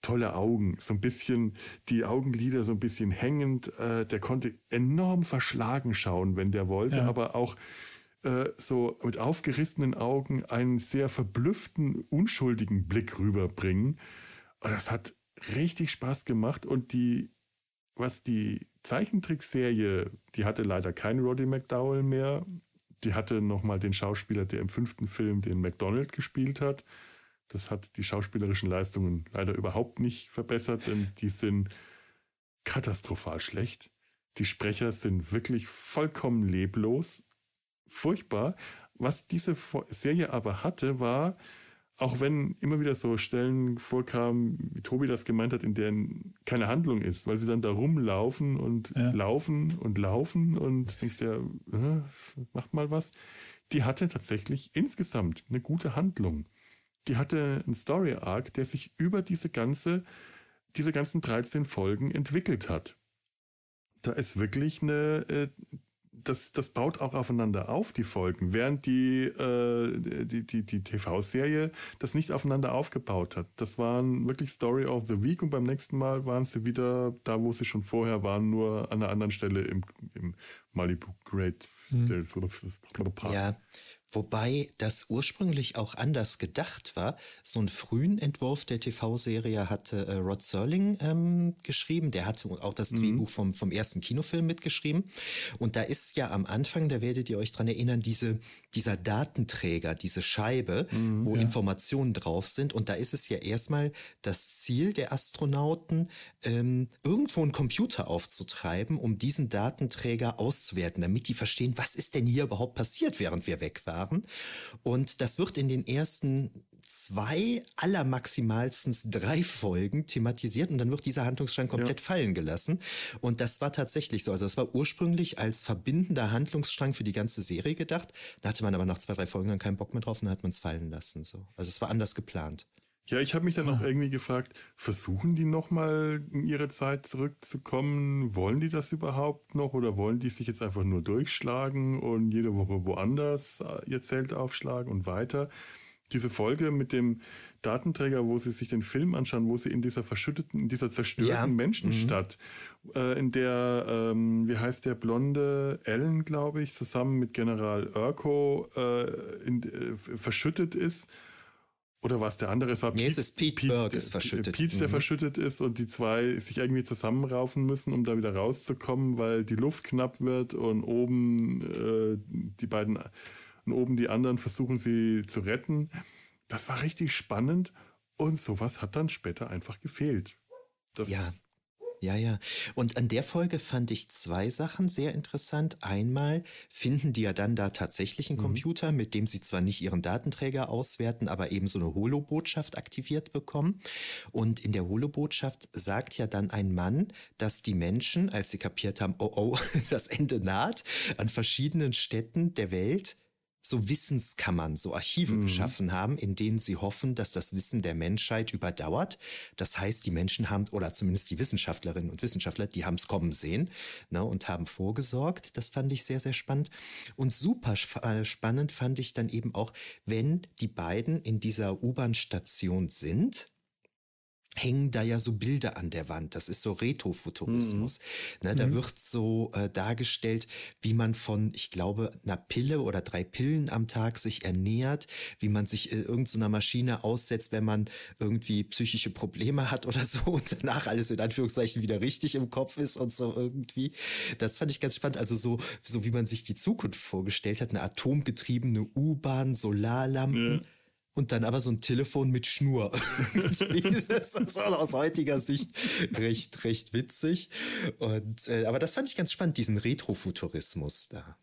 tolle Augen, so ein bisschen die Augenlider so ein bisschen hängend. Äh, der konnte enorm verschlagen schauen, wenn der wollte, ja. aber auch äh, so mit aufgerissenen Augen einen sehr verblüfften, unschuldigen Blick rüberbringen. Und das hat richtig Spaß gemacht und die, was die Zeichentrickserie, die hatte leider keinen Roddy McDowell mehr. Die hatte nochmal den Schauspieler, der im fünften Film den McDonald gespielt hat. Das hat die schauspielerischen Leistungen leider überhaupt nicht verbessert, denn die sind katastrophal schlecht. Die Sprecher sind wirklich vollkommen leblos. Furchtbar. Was diese Serie aber hatte, war, auch wenn immer wieder so Stellen vorkamen, wie Tobi das gemeint hat, in denen keine Handlung ist, weil sie dann da rumlaufen und ja. laufen und laufen und denkst ja, äh, macht mal was. Die hatte tatsächlich insgesamt eine gute Handlung die hatte einen Story Arc, der sich über diese ganze, diese ganzen 13 Folgen entwickelt hat. Da ist wirklich eine, äh, das, das baut auch aufeinander auf, die Folgen, während die, äh, die, die, die TV-Serie das nicht aufeinander aufgebaut hat. Das waren wirklich Story of the Week und beim nächsten Mal waren sie wieder da, wo sie schon vorher waren, nur an einer anderen Stelle im, im Malibu Great. Mhm. Ja, Wobei das ursprünglich auch anders gedacht war. So einen frühen Entwurf der TV-Serie hatte äh, Rod Serling ähm, geschrieben. Der hatte auch das mhm. Drehbuch vom, vom ersten Kinofilm mitgeschrieben. Und da ist ja am Anfang, da werdet ihr euch dran erinnern, diese, dieser Datenträger, diese Scheibe, mhm, wo ja. Informationen drauf sind. Und da ist es ja erstmal das Ziel der Astronauten, ähm, irgendwo einen Computer aufzutreiben, um diesen Datenträger auszuwerten, damit die verstehen, was ist denn hier überhaupt passiert, während wir weg waren waren. Und das wird in den ersten zwei, aller maximalstens drei Folgen thematisiert und dann wird dieser Handlungsstrang komplett ja. fallen gelassen. Und das war tatsächlich so. Also das war ursprünglich als verbindender Handlungsstrang für die ganze Serie gedacht. Da hatte man aber nach zwei, drei Folgen dann keinen Bock mehr drauf und dann hat man es fallen lassen. So. Also es war anders geplant. Ja, ich habe mich dann auch ah. irgendwie gefragt, versuchen die nochmal in ihre Zeit zurückzukommen? Wollen die das überhaupt noch oder wollen die sich jetzt einfach nur durchschlagen und jede Woche woanders äh, ihr Zelt aufschlagen und weiter? diese Folge mit dem Datenträger, wo sie sich den Film anschauen, wo sie in dieser verschütteten, in dieser zerstörten ja. Menschenstadt, mhm. äh, in der, ähm, wie heißt der blonde Ellen, glaube ich, zusammen mit General Urko äh, in, äh, verschüttet ist. Oder was der andere? Es war nee, Pete, es ist Pete, Pete Berg ist verschüttet. Pete, der mhm. verschüttet ist und die zwei sich irgendwie zusammenraufen müssen, um da wieder rauszukommen, weil die Luft knapp wird und oben äh, die beiden und oben die anderen versuchen sie zu retten. Das war richtig spannend und sowas hat dann später einfach gefehlt. Das ja. Ja, ja. Und an der Folge fand ich zwei Sachen sehr interessant. Einmal finden die ja dann da tatsächlich einen mhm. Computer, mit dem sie zwar nicht ihren Datenträger auswerten, aber eben so eine Holo-Botschaft aktiviert bekommen. Und in der Holo-Botschaft sagt ja dann ein Mann, dass die Menschen, als sie kapiert haben, oh oh, das Ende naht, an verschiedenen Städten der Welt so Wissenskammern, so Archive mhm. geschaffen haben, in denen sie hoffen, dass das Wissen der Menschheit überdauert. Das heißt, die Menschen haben, oder zumindest die Wissenschaftlerinnen und Wissenschaftler, die haben es kommen sehen ne, und haben vorgesorgt. Das fand ich sehr, sehr spannend. Und super äh, spannend fand ich dann eben auch, wenn die beiden in dieser U-Bahn-Station sind, hängen da ja so Bilder an der Wand. Das ist so Retrofuturismus. Mhm. Ne, da mhm. wird so äh, dargestellt, wie man von, ich glaube, einer Pille oder drei Pillen am Tag sich ernährt, wie man sich äh, irgendeiner Maschine aussetzt, wenn man irgendwie psychische Probleme hat oder so und danach alles in Anführungszeichen wieder richtig im Kopf ist und so irgendwie. Das fand ich ganz spannend. Also so, so wie man sich die Zukunft vorgestellt hat, eine atomgetriebene U-Bahn, Solarlampen. Ja und dann aber so ein Telefon mit Schnur. das ist aus heutiger Sicht recht, recht witzig. Und, äh, aber das fand ich ganz spannend, diesen Retrofuturismus da.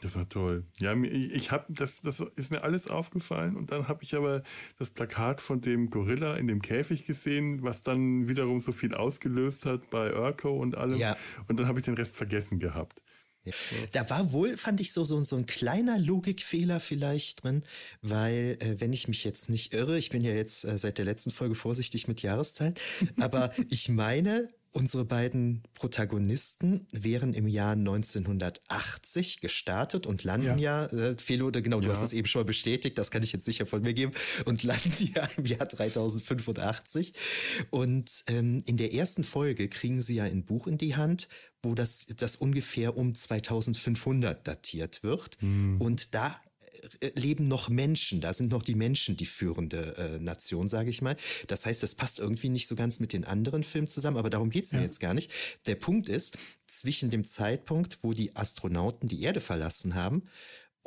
Das war toll. Ja, ich habe das, das ist mir alles aufgefallen und dann habe ich aber das Plakat von dem Gorilla in dem Käfig gesehen, was dann wiederum so viel ausgelöst hat bei Urko und allem. Ja. Und dann habe ich den Rest vergessen gehabt. Da war wohl, fand ich, so, so, so ein kleiner Logikfehler vielleicht drin, weil, äh, wenn ich mich jetzt nicht irre, ich bin ja jetzt äh, seit der letzten Folge vorsichtig mit Jahreszahlen, aber ich meine, Unsere beiden Protagonisten wären im Jahr 1980 gestartet und landen ja, ja äh, Felo, genau, du ja. hast es eben schon mal bestätigt, das kann ich jetzt sicher von mir geben, und landen ja im Jahr 3085. Und ähm, in der ersten Folge kriegen sie ja ein Buch in die Hand, wo das, das ungefähr um 2500 datiert wird. Mhm. Und da leben noch Menschen, da sind noch die Menschen die führende äh, Nation, sage ich mal. Das heißt, das passt irgendwie nicht so ganz mit den anderen Filmen zusammen, aber darum geht's mir ja. jetzt gar nicht. Der Punkt ist, zwischen dem Zeitpunkt, wo die Astronauten die Erde verlassen haben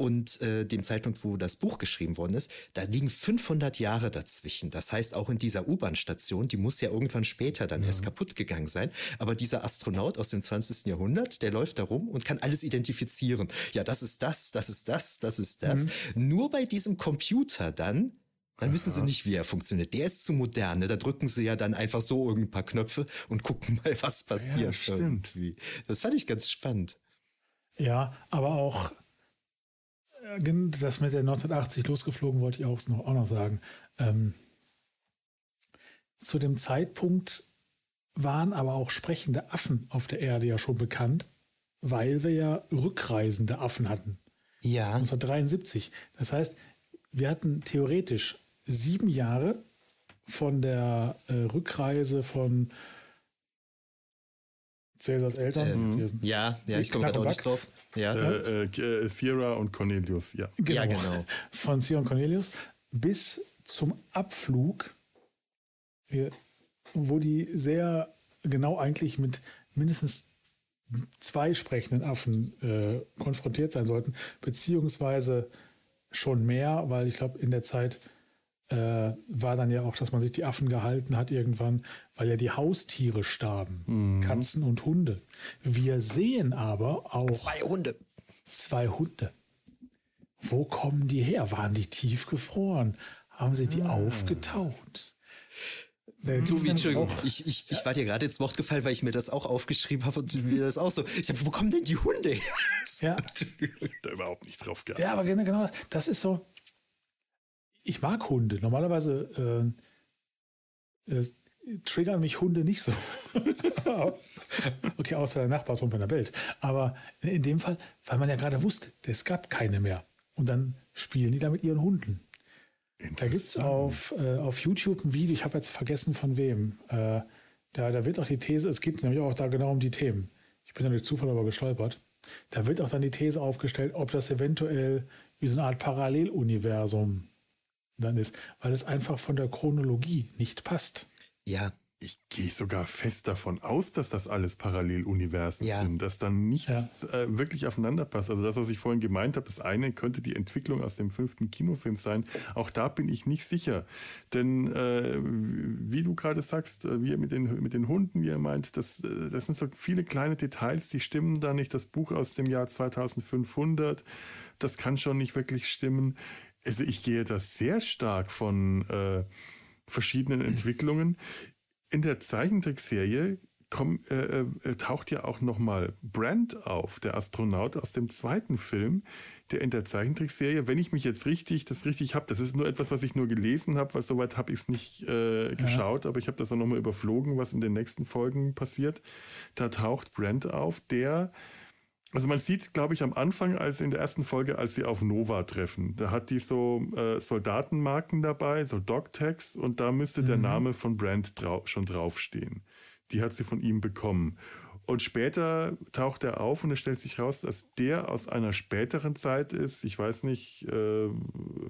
und äh, dem Zeitpunkt, wo das Buch geschrieben worden ist, da liegen 500 Jahre dazwischen. Das heißt, auch in dieser U-Bahn-Station, die muss ja irgendwann später dann ja. erst kaputt gegangen sein. Aber dieser Astronaut aus dem 20. Jahrhundert, der läuft da rum und kann alles identifizieren. Ja, das ist das, das ist das, das ist das. Mhm. Nur bei diesem Computer dann dann wissen sie nicht, wie er funktioniert. Der ist zu modern. Ne? Da drücken sie ja dann einfach so irgendein paar Knöpfe und gucken mal, was passiert. Ja, stimmt. Irgendwie. Das fand ich ganz spannend. Ja, aber auch das mit der 1980 losgeflogen wollte ich auch noch, auch noch sagen. Ähm, zu dem Zeitpunkt waren aber auch sprechende Affen auf der Erde ja schon bekannt, weil wir ja rückreisende Affen hatten. Ja. 1973. Das heißt, wir hatten theoretisch sieben Jahre von der äh, Rückreise von Cäsars Eltern. Ähm, ja, ja, ich komme gerade auch nicht drauf. Ja. Äh, äh, Sierra und Cornelius, ja. Genau. ja, genau. Von Sierra und Cornelius bis zum Abflug, wo die sehr genau eigentlich mit mindestens zwei sprechenden Affen äh, konfrontiert sein sollten, beziehungsweise schon mehr, weil ich glaube, in der Zeit äh, war dann ja auch, dass man sich die Affen gehalten hat irgendwann, weil ja die Haustiere starben. Mhm. Katzen und Hunde. Wir sehen aber auch. Zwei Hunde. Zwei Hunde. Wo kommen die her? Waren die tiefgefroren? Haben sie die ah. aufgetaut? Du, wie, Entschuldigung, ich, ich, ich war dir gerade ins Wort gefallen, weil ich mir das auch aufgeschrieben habe und mir das auch so. Ich habe, wo kommen denn die Hunde her? ja. da überhaupt nicht drauf geachtet. Ja, aber genau, genau das ist so ich mag Hunde. Normalerweise äh, äh, triggern mich Hunde nicht so. okay, außer der Nachbarssohn von der Welt. Aber in dem Fall, weil man ja gerade wusste, es gab keine mehr. Und dann spielen die da mit ihren Hunden. Da gibt es auf, äh, auf YouTube ein Video, ich habe jetzt vergessen von wem. Äh, da, da wird auch die These, es geht nämlich auch da genau um die Themen. Ich bin da durch Zufall aber gestolpert. Da wird auch dann die These aufgestellt, ob das eventuell wie so eine Art Paralleluniversum dann ist, weil es einfach von der Chronologie nicht passt. Ja, ich gehe sogar fest davon aus, dass das alles Paralleluniversen ja. sind, dass dann nichts ja. äh, wirklich aufeinander passt. Also das, was ich vorhin gemeint habe, das eine könnte die Entwicklung aus dem fünften Kinofilm sein. Auch da bin ich nicht sicher. Denn äh, wie du gerade sagst, äh, wie mit den, mit den Hunden, wie er meint, das, äh, das sind so viele kleine Details, die stimmen da nicht. Das Buch aus dem Jahr 2500, das kann schon nicht wirklich stimmen. Also ich gehe da sehr stark von... Äh, verschiedenen Entwicklungen in der Zeichentrickserie komm, äh, äh, taucht ja auch nochmal Brand auf, der Astronaut aus dem zweiten Film, der in der Zeichentrickserie, wenn ich mich jetzt richtig, das richtig habe, das ist nur etwas, was ich nur gelesen habe, weil soweit habe ich es nicht äh, geschaut, ja. aber ich habe das auch nochmal überflogen, was in den nächsten Folgen passiert. Da taucht Brand auf, der also man sieht, glaube ich, am Anfang, als in der ersten Folge, als sie auf Nova treffen, da hat die so äh, Soldatenmarken dabei, so Dog-Tags, und da müsste mhm. der Name von Brand drau schon draufstehen. Die hat sie von ihm bekommen. Und später taucht er auf und es stellt sich raus, dass der aus einer späteren Zeit ist. Ich weiß nicht, äh,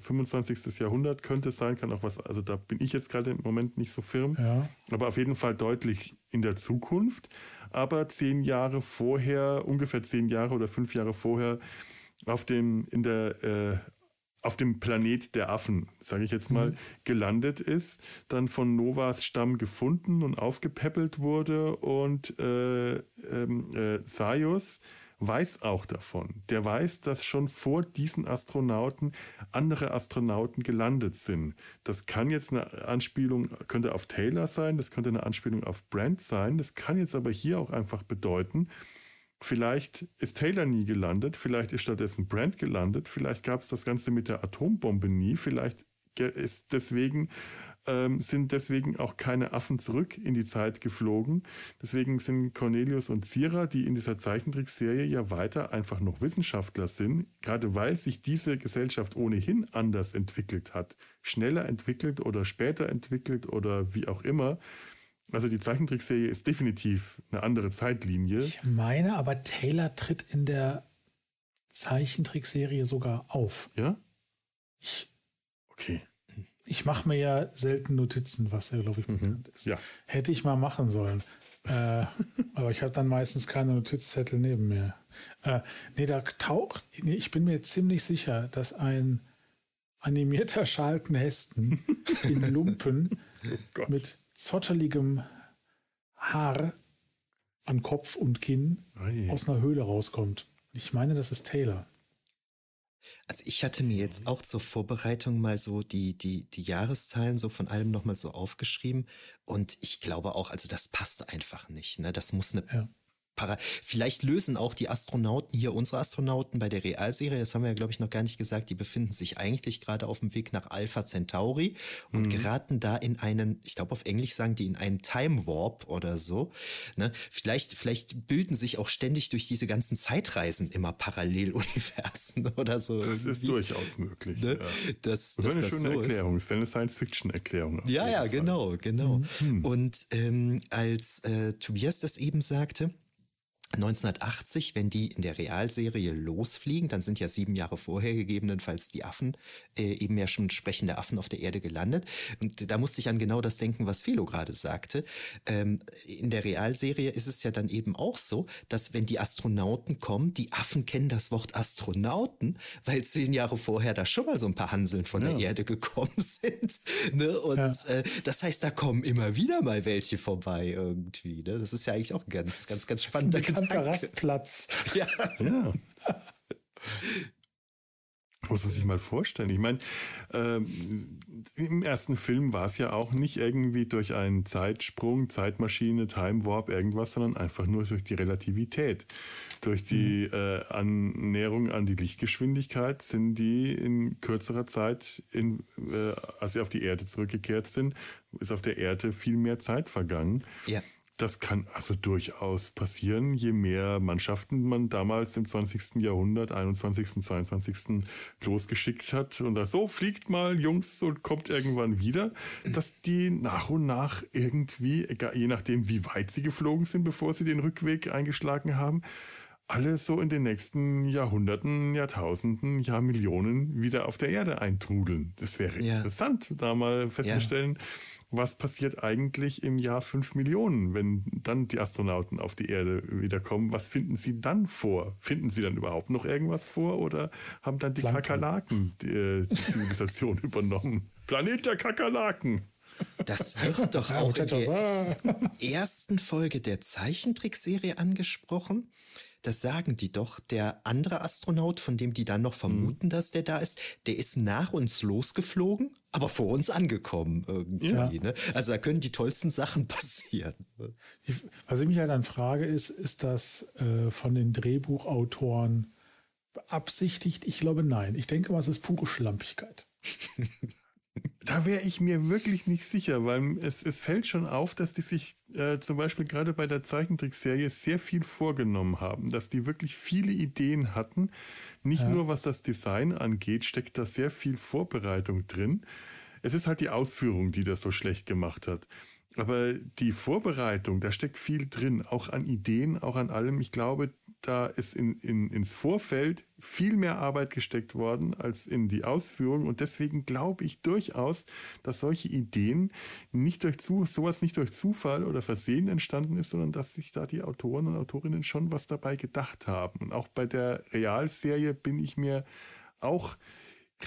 25. Jahrhundert könnte es sein, kann auch was, also da bin ich jetzt gerade im Moment nicht so firm, ja. aber auf jeden Fall deutlich in der Zukunft aber zehn Jahre vorher, ungefähr zehn Jahre oder fünf Jahre vorher, auf dem, in der, äh, auf dem Planet der Affen, sage ich jetzt mal, mhm. gelandet ist, dann von Novas Stamm gefunden und aufgepäppelt wurde und äh, ähm, äh, Sayus weiß auch davon. Der weiß, dass schon vor diesen Astronauten andere Astronauten gelandet sind. Das kann jetzt eine Anspielung, könnte auf Taylor sein, das könnte eine Anspielung auf Brent sein, das kann jetzt aber hier auch einfach bedeuten, Vielleicht ist Taylor nie gelandet, vielleicht ist stattdessen Brent gelandet, vielleicht gab es das Ganze mit der Atombombe nie, vielleicht ist deswegen ähm, sind deswegen auch keine Affen zurück in die Zeit geflogen. Deswegen sind Cornelius und Zira, die in dieser Zeichentrickserie ja weiter einfach noch Wissenschaftler sind, gerade weil sich diese Gesellschaft ohnehin anders entwickelt hat, schneller entwickelt oder später entwickelt oder wie auch immer. Also die Zeichentrickserie ist definitiv eine andere Zeitlinie. Ich meine, aber Taylor tritt in der Zeichentrickserie sogar auf. Ja? Ich okay ich mache mir ja selten Notizen, was ja, glaube ich, mhm. bekannt ist. Ja. Hätte ich mal machen sollen. äh, aber ich habe dann meistens keine Notizzettel neben mir. Äh, nee, da taucht, nee, ich bin mir ziemlich sicher, dass ein animierter Schalten Hesten in Lumpen oh mit zotteligem Haar an Kopf und Kinn Ei. aus einer Höhle rauskommt. Ich meine, das ist Taylor. Also ich hatte mir jetzt auch zur Vorbereitung mal so die, die, die Jahreszahlen so von allem nochmal so aufgeschrieben. Und ich glaube auch, also das passt einfach nicht. Ne? Das muss eine ja. Para Vielleicht lösen auch die Astronauten hier, unsere Astronauten bei der Realserie, das haben wir ja, glaube ich, noch gar nicht gesagt, die befinden sich eigentlich gerade auf dem Weg nach Alpha Centauri und mhm. geraten da in einen, ich glaube auf Englisch sagen die, in einen Time Warp oder so. Ne? Vielleicht, vielleicht bilden sich auch ständig durch diese ganzen Zeitreisen immer Paralleluniversen oder so. Das irgendwie. ist durchaus möglich. Ne? Ja. Das, das, das eine schöne so Erklärung, wäre eine Science-Fiction-Erklärung. Ja, ja, Fall. genau, genau. Mhm. Und ähm, als äh, Tobias das eben sagte, 1980, wenn die in der Realserie losfliegen, dann sind ja sieben Jahre vorher gegebenenfalls die Affen, äh, eben ja schon sprechende Affen auf der Erde gelandet. Und da musste ich an genau das denken, was Philo gerade sagte. Ähm, in der Realserie ist es ja dann eben auch so, dass wenn die Astronauten kommen, die Affen kennen das Wort Astronauten, weil zehn Jahre vorher da schon mal so ein paar Hanseln von ja. der Erde gekommen sind. Ne? Und ja. äh, das heißt, da kommen immer wieder mal welche vorbei irgendwie. Ne? Das ist ja eigentlich auch ein ganz, ganz, ganz spannender bekannter Rastplatz. Ja. ja. Muss man sich mal vorstellen. Ich meine, ähm, im ersten Film war es ja auch nicht irgendwie durch einen Zeitsprung, Zeitmaschine, Time Warp, irgendwas, sondern einfach nur durch die Relativität. Durch die mhm. äh, Annäherung an die Lichtgeschwindigkeit sind die in kürzerer Zeit, in, äh, als sie auf die Erde zurückgekehrt sind, ist auf der Erde viel mehr Zeit vergangen. Ja das kann also durchaus passieren, je mehr Mannschaften man damals im 20. Jahrhundert, 21., 22. losgeschickt hat und sagt, so fliegt mal Jungs und kommt irgendwann wieder, dass die nach und nach irgendwie, je nachdem wie weit sie geflogen sind, bevor sie den Rückweg eingeschlagen haben, alle so in den nächsten Jahrhunderten, Jahrtausenden, Jahrmillionen wieder auf der Erde eintrudeln. Das wäre ja. interessant, da mal festzustellen, ja. Was passiert eigentlich im Jahr 5 Millionen, wenn dann die Astronauten auf die Erde wiederkommen. Was finden sie dann vor? Finden sie dann überhaupt noch irgendwas vor oder haben dann die Plankton. Kakerlaken die, äh, die Zivilisation übernommen? Planet der Kakerlaken. Das wird doch auch in der ersten Folge der Zeichentrickserie angesprochen das sagen die doch. Der andere Astronaut, von dem die dann noch vermuten, mhm. dass der da ist, der ist nach uns losgeflogen, aber vor uns angekommen irgendwie. Ja. Ne? Also da können die tollsten Sachen passieren. Was ich mich halt dann frage, ist, ist das äh, von den Drehbuchautoren beabsichtigt? Ich glaube nein. Ich denke, was ist pure Schlampigkeit. Da wäre ich mir wirklich nicht sicher, weil es, es fällt schon auf, dass die sich äh, zum Beispiel gerade bei der Zeichentrickserie sehr viel vorgenommen haben, dass die wirklich viele Ideen hatten. Nicht ja. nur was das Design angeht, steckt da sehr viel Vorbereitung drin. Es ist halt die Ausführung, die das so schlecht gemacht hat. Aber die Vorbereitung, da steckt viel drin, auch an Ideen, auch an allem. Ich glaube, da ist in, in, ins Vorfeld viel mehr Arbeit gesteckt worden als in die Ausführung. Und deswegen glaube ich durchaus, dass solche Ideen nicht durch zu, sowas nicht durch Zufall oder Versehen entstanden ist, sondern dass sich da die Autoren und Autorinnen schon was dabei gedacht haben. Und auch bei der Realserie bin ich mir auch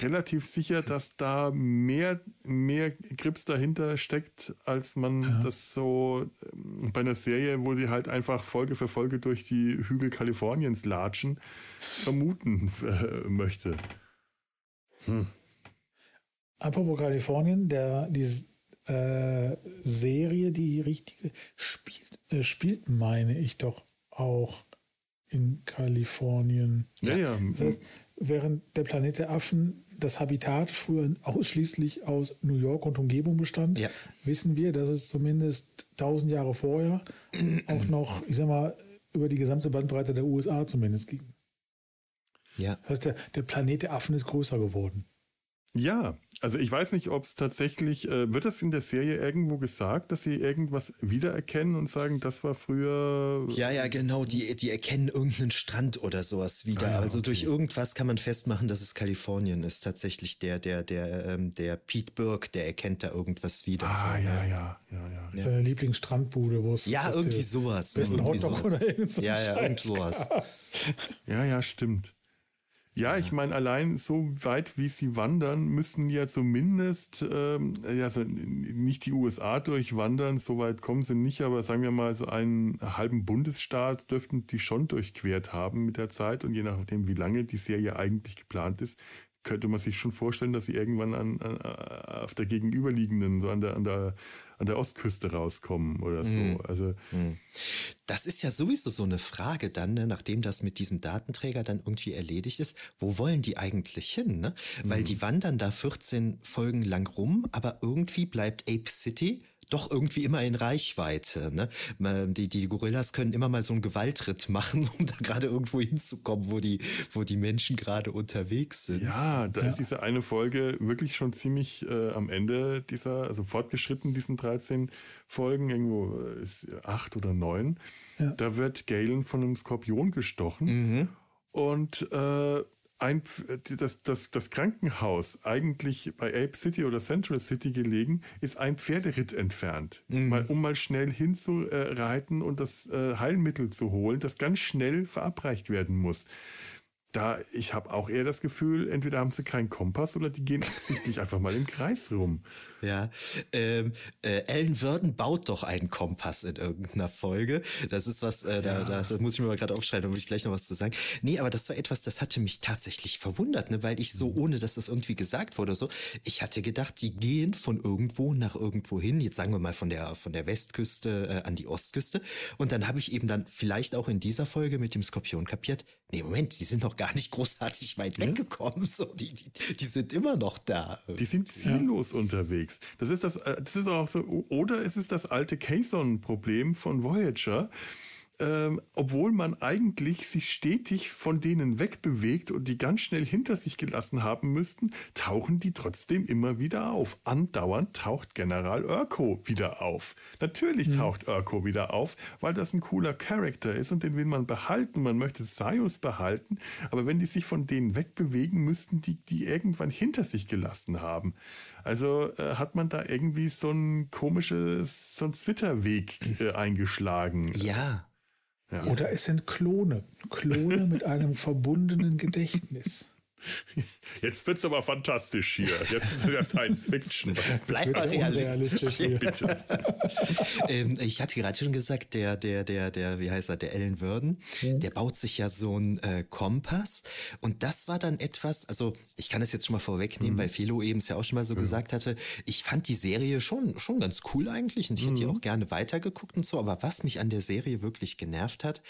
relativ sicher, dass da mehr, mehr Grips dahinter steckt, als man ja. das so ähm, bei einer Serie, wo sie halt einfach Folge für Folge durch die Hügel Kaliforniens latschen, vermuten äh, möchte. Hm. Apropos Kalifornien, der, diese äh, Serie, die richtige, spielt, äh, spielt, meine ich doch auch in Kalifornien. Ja, ja. Das heißt, während der Planet der Affen das Habitat früher ausschließlich aus New York und Umgebung bestand, ja. wissen wir, dass es zumindest 1000 Jahre vorher auch noch, ich sag mal, über die gesamte Bandbreite der USA zumindest ging. Ja. Das heißt, der, der Planet der Affen ist größer geworden. Ja, also ich weiß nicht, ob es tatsächlich, äh, wird das in der Serie irgendwo gesagt, dass sie irgendwas wiedererkennen und sagen, das war früher. Ja, ja, genau, die, die erkennen irgendeinen Strand oder sowas wieder. Ah, ja, also okay. durch irgendwas kann man festmachen, dass es Kalifornien ist. Tatsächlich der, der, der, ähm, der Pete Burke, der erkennt da irgendwas wieder. Ah, so, ja, ja, ja, ja. ja. Seine Lieblingsstrandbude, wo es. Ja, irgendwie sowas. Besten Hotdog oder irgend so Ja, ja, irgend sowas. ja, ja, stimmt. Ja, ich meine, allein so weit wie sie wandern, müssen ja zumindest, ähm, also nicht die USA durchwandern, so weit kommen sie nicht, aber sagen wir mal, so einen halben Bundesstaat dürften die schon durchquert haben mit der Zeit und je nachdem, wie lange die Serie eigentlich geplant ist, könnte man sich schon vorstellen, dass sie irgendwann an, an, auf der gegenüberliegenden, so an der, an der an der Ostküste rauskommen oder so. Mhm. Also mhm. das ist ja sowieso so eine Frage dann, ne, nachdem das mit diesem Datenträger dann irgendwie erledigt ist. Wo wollen die eigentlich hin? Ne? Weil mhm. die wandern da 14 Folgen lang rum, aber irgendwie bleibt Ape City doch irgendwie immer in Reichweite. Ne? Die, die Gorillas können immer mal so einen Gewaltritt machen, um da gerade irgendwo hinzukommen, wo die, wo die Menschen gerade unterwegs sind. Ja, da ja. ist diese eine Folge wirklich schon ziemlich äh, am Ende dieser, also fortgeschritten, diesen 13 Folgen, irgendwo äh, ist acht oder neun. Ja. Da wird Galen von einem Skorpion gestochen. Mhm. Und äh, ein, das, das, das Krankenhaus, eigentlich bei Ape City oder Central City gelegen, ist ein Pferderitt entfernt. Mhm. Mal, um mal schnell hinzureiten und das äh, Heilmittel zu holen, das ganz schnell verabreicht werden muss da, ich habe auch eher das Gefühl, entweder haben sie keinen Kompass oder die gehen absichtlich einfach mal im Kreis rum. Ja, ähm, äh, Ellen Würden baut doch einen Kompass in irgendeiner Folge. Das ist was, äh, da, ja. da, da, muss ich mir mal gerade aufschreiben, da muss ich gleich noch was zu sagen. Nee, aber das war etwas, das hatte mich tatsächlich verwundert, ne, weil ich so, mhm. ohne dass das irgendwie gesagt wurde, so, ich hatte gedacht, die gehen von irgendwo nach irgendwo hin, jetzt sagen wir mal von der, von der Westküste äh, an die Ostküste. Und dann habe ich eben dann vielleicht auch in dieser Folge mit dem Skorpion kapiert, nee, Moment, die sind noch gar nicht großartig weit ja? weggekommen. So, die, die, die, sind immer noch da. Die sind ziellos ja. unterwegs. Das ist das, äh, das ist auch so, oder es ist das alte Kayson-Problem von Voyager ähm, obwohl man eigentlich sich stetig von denen wegbewegt und die ganz schnell hinter sich gelassen haben müssten, tauchen die trotzdem immer wieder auf. Andauernd taucht General Urko wieder auf. Natürlich mhm. taucht Urko wieder auf, weil das ein cooler Charakter ist und den will man behalten. Man möchte Sios behalten, aber wenn die sich von denen wegbewegen, müssten die die irgendwann hinter sich gelassen haben. Also äh, hat man da irgendwie so ein komisches, so ein Twitter-Weg äh, eingeschlagen. Ja. Ja. Oder es sind Klone. Klone mit einem verbundenen Gedächtnis. Jetzt wird es aber fantastisch hier. Jetzt ist ja Science Fiction. Bleibt mal realistisch. hier. Bitte. ähm, ich hatte gerade schon gesagt, der, der, der, der, wie heißt er, der Ellen Würden, mhm. der baut sich ja so einen äh, Kompass. Und das war dann etwas, also ich kann das jetzt schon mal vorwegnehmen, mhm. weil Philo eben es ja auch schon mal so mhm. gesagt hatte. Ich fand die Serie schon, schon ganz cool eigentlich und ich hätte die mhm. auch gerne weitergeguckt und so. Aber was mich an der Serie wirklich genervt hat,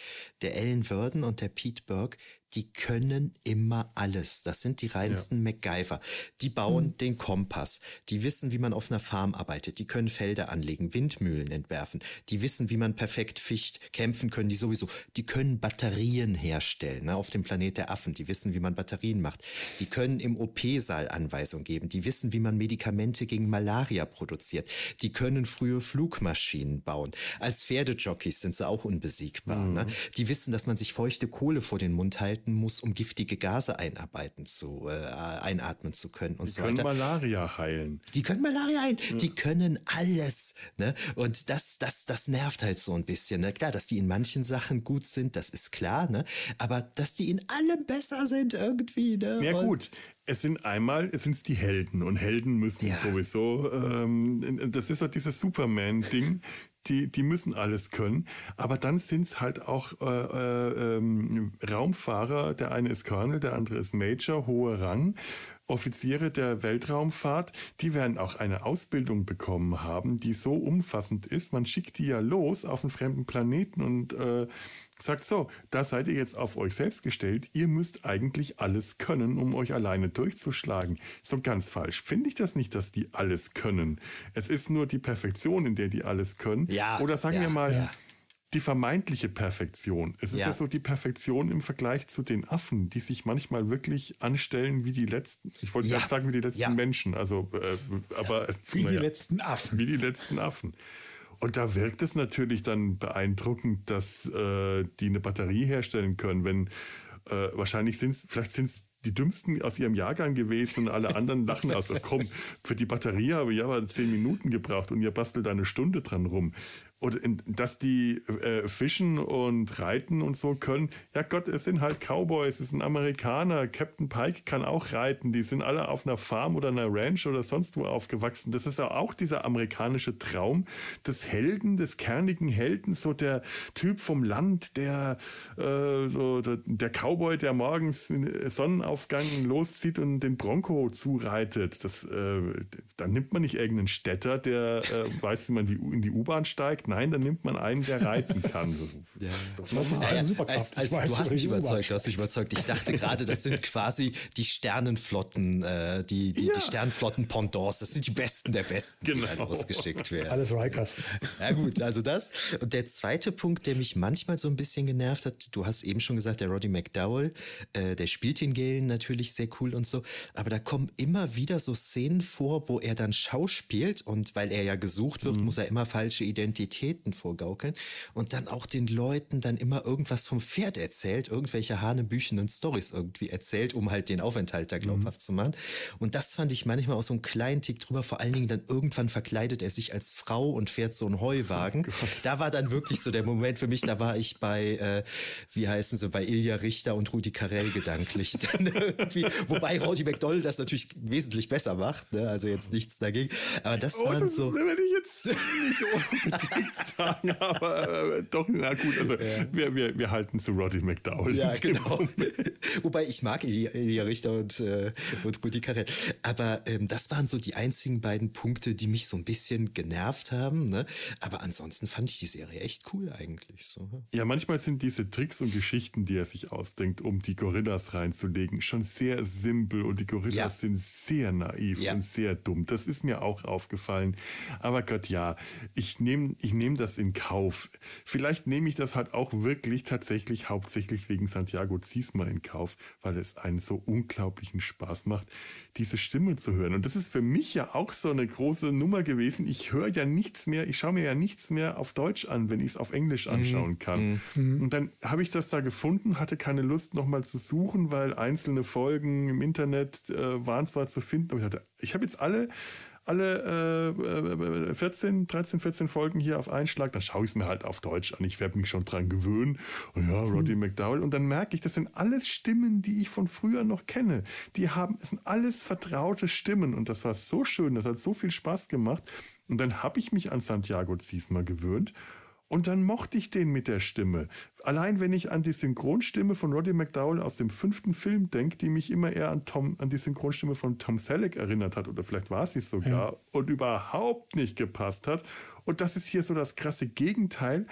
der Ellen Würden und der Pete Burke, die können immer alles. Das sind die reinsten ja. MacGyver. Die bauen mhm. den Kompass. Die wissen, wie man auf einer Farm arbeitet. Die können Felder anlegen, Windmühlen entwerfen. Die wissen, wie man perfekt ficht. Kämpfen können die sowieso. Die können Batterien herstellen ne, auf dem Planet der Affen. Die wissen, wie man Batterien macht. Die können im OP-Saal Anweisungen geben. Die wissen, wie man Medikamente gegen Malaria produziert. Die können frühe Flugmaschinen bauen. Als Pferdejockeys sind sie auch unbesiegbar. Mhm. Ne? Die wissen, dass man sich feuchte Kohle vor den Mund halten halten muss, um giftige Gase einarbeiten zu, äh, einatmen zu können und die so weiter. Die können Malaria heilen. Die können Malaria heilen. Ja. Die können alles. Ne? Und das, das, das nervt halt so ein bisschen. Ne? Klar, dass die in manchen Sachen gut sind, das ist klar. Ne? Aber dass die in allem besser sind irgendwie. Ne? Ja und gut, es sind einmal, es sind die Helden und Helden müssen ja. sowieso, ähm, das ist so dieses Superman-Ding, die, die müssen alles können. Aber dann sind es halt auch äh, äh, ähm, Raumfahrer. Der eine ist Colonel, der andere ist Major, hoher Rang. Offiziere der Weltraumfahrt, die werden auch eine Ausbildung bekommen haben, die so umfassend ist. Man schickt die ja los auf einen fremden Planeten und äh, sagt so, da seid ihr jetzt auf euch selbst gestellt, ihr müsst eigentlich alles können, um euch alleine durchzuschlagen. So ganz falsch finde ich das nicht, dass die alles können. Es ist nur die Perfektion, in der die alles können. Ja, Oder sagen ja, wir mal, ja. die vermeintliche Perfektion. Es ist ja. ja. so die Perfektion im Vergleich zu den Affen, die sich manchmal wirklich anstellen wie die letzten, ich wollte gerade sagen wie die letzten Menschen, also äh, aber wie die letzten Affen. Wie die letzten Affen. Und da wirkt es natürlich dann beeindruckend, dass äh, die eine Batterie herstellen können, wenn äh, wahrscheinlich sind es, vielleicht sind es die dümmsten aus ihrem Jahrgang gewesen und alle anderen lachen aus. Komm, für die Batterie habe ich aber zehn Minuten gebraucht und ihr bastelt eine Stunde dran rum oder dass die äh, fischen und reiten und so können. Ja Gott, es sind halt Cowboys, es sind Amerikaner. Captain Pike kann auch reiten. Die sind alle auf einer Farm oder einer Ranch oder sonst wo aufgewachsen. Das ist ja auch dieser amerikanische Traum des Helden, des kernigen Helden, so der Typ vom Land, der äh, so der, der Cowboy, der morgens Sonnenaufgang loszieht und den Bronco zureitet. Das, äh, dann nimmt man nicht irgendeinen Städter, der äh, weiß, wie man die, in die U-Bahn steigt Nein, dann nimmt man einen, der reiten kann. ja. Das ist eine Superkraft. Als, als, du hast mich überzeugt, du hast mich überzeugt. Ich dachte gerade, das sind quasi die Sternenflotten, äh, die, die, ja. die Sternenflotten-Pendants. Das sind die Besten der Besten, genau. die ausgeschickt werden. Alles Rikers. Ja gut, also das. Und der zweite Punkt, der mich manchmal so ein bisschen genervt hat, du hast eben schon gesagt, der Roddy McDowell, äh, der spielt den Galen natürlich sehr cool und so, aber da kommen immer wieder so Szenen vor, wo er dann schauspielt und weil er ja gesucht wird, mhm. muss er immer falsche Identität Realitäten vorgaukeln und dann auch den Leuten dann immer irgendwas vom Pferd erzählt, irgendwelche hanebüchenden Stories irgendwie erzählt, um halt den Aufenthalt da glaubhaft mhm. zu machen. Und das fand ich manchmal auch so einen kleinen Tick drüber. Vor allen Dingen dann irgendwann verkleidet er sich als Frau und fährt so einen Heuwagen. Oh da war dann wirklich so der Moment für mich, da war ich bei, äh, wie heißen sie, bei Ilja Richter und Rudi Carell gedanklich. Dann Wobei Roddy McDowell das natürlich wesentlich besser macht, ne? also jetzt nichts dagegen. Aber das oh, waren das so. will ich jetzt nicht unbedingt sagen, aber äh, doch, na gut, also ja. wir, wir, wir halten zu Roddy McDowell. Ja, genau. Wobei ich mag Elia Richter und, äh, und Rudi Carell. Aber ähm, das waren so die einzigen beiden Punkte, die mich so ein bisschen genervt haben. Ne? Aber ansonsten fand ich die Serie echt cool eigentlich. So. Ja, manchmal sind diese Tricks und Geschichten, die er sich ausdenkt, um die Gorillas reinzulegen, schon sehr simpel und die Gorillas ja. sind sehr naiv ja. und sehr dumm. Das ist mir auch aufgefallen. Aber Gott, ja, ich nehme ich nehm das in Kauf. Vielleicht nehme ich das halt auch wirklich tatsächlich hauptsächlich wegen Santiago Ziesma in Kauf, weil es einen so unglaublichen Spaß macht, diese Stimme zu hören. Und das ist für mich ja auch so eine große Nummer gewesen. Ich höre ja nichts mehr, ich schaue mir ja nichts mehr auf Deutsch an, wenn ich es auf Englisch mhm. anschauen kann. Mhm. Und dann habe ich das da gefunden, hatte keine Lust nochmal zu suchen, weil einzelne Folgen im Internet äh, waren zwar zu finden, aber ich hatte, ich habe jetzt alle alle äh, 14, 13, 14 Folgen hier auf einen Schlag, dann schaue ich es mir halt auf Deutsch an. Ich werde mich schon dran gewöhnen. Und ja, Roddy hm. McDowell. Und dann merke ich, das sind alles Stimmen, die ich von früher noch kenne. Die haben, es sind alles vertraute Stimmen. Und das war so schön, das hat so viel Spaß gemacht. Und dann habe ich mich an Santiago Ziesmer gewöhnt. Und dann mochte ich den mit der Stimme. Allein wenn ich an die Synchronstimme von Roddy McDowell aus dem fünften Film denke, die mich immer eher an Tom, an die Synchronstimme von Tom Selleck erinnert hat, oder vielleicht war sie es sogar, ja. und überhaupt nicht gepasst hat. Und das ist hier so das krasse Gegenteil,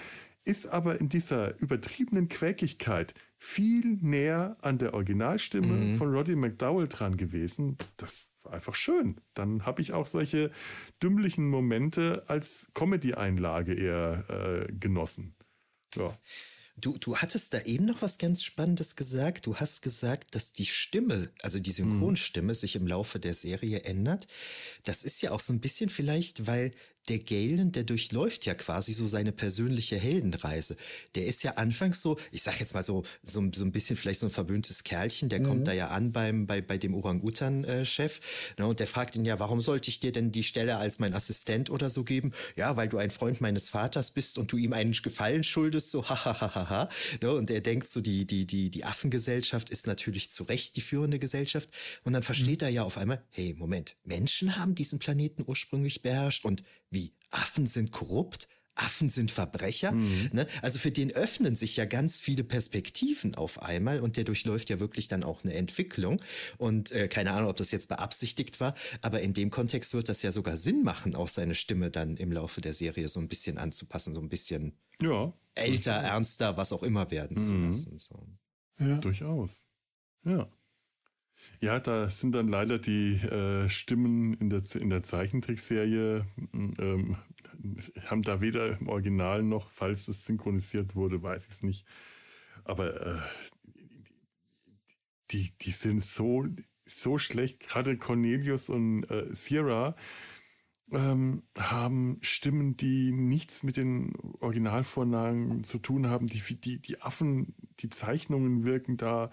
ist aber in dieser übertriebenen Quäkigkeit viel näher an der Originalstimme mhm. von Roddy McDowell dran gewesen. Das war einfach schön. Dann habe ich auch solche dümmlichen Momente als Comedy-Einlage eher äh, genossen. Ja. Du, du hattest da eben noch was ganz Spannendes gesagt. Du hast gesagt, dass die Stimme, also die Synchronstimme, mhm. sich im Laufe der Serie ändert. Das ist ja auch so ein bisschen vielleicht, weil der Galen, der durchläuft ja quasi so seine persönliche Heldenreise. Der ist ja anfangs so, ich sag jetzt mal so, so, so ein bisschen vielleicht so ein verwöhntes Kerlchen, der mhm. kommt da ja an beim, bei, bei dem Orang-Utan-Chef ne, und der fragt ihn ja, warum sollte ich dir denn die Stelle als mein Assistent oder so geben? Ja, weil du ein Freund meines Vaters bist und du ihm einen Gefallen schuldest, so hahaha. ne, und er denkt so, die, die, die, die Affengesellschaft ist natürlich zu Recht die führende Gesellschaft und dann versteht mhm. er ja auf einmal, hey, Moment, Menschen haben diesen Planeten ursprünglich beherrscht und wie Affen sind korrupt, Affen sind Verbrecher. Mhm. Ne? Also für den öffnen sich ja ganz viele Perspektiven auf einmal und der durchläuft ja wirklich dann auch eine Entwicklung. Und äh, keine Ahnung, ob das jetzt beabsichtigt war, aber in dem Kontext wird das ja sogar Sinn machen, auch seine Stimme dann im Laufe der Serie so ein bisschen anzupassen, so ein bisschen ja, älter, ernster, was auch immer werden mhm. zu lassen. So. Ja. Durchaus. Ja. Ja, da sind dann leider die äh, Stimmen in der, in der Zeichentrickserie, ähm, haben da weder im Original noch, falls es synchronisiert wurde, weiß ich es nicht. Aber äh, die, die sind so, so schlecht. Gerade Cornelius und äh, Sierra ähm, haben Stimmen, die nichts mit den Originalvorlagen zu tun haben. Die, die, die Affen, die Zeichnungen wirken da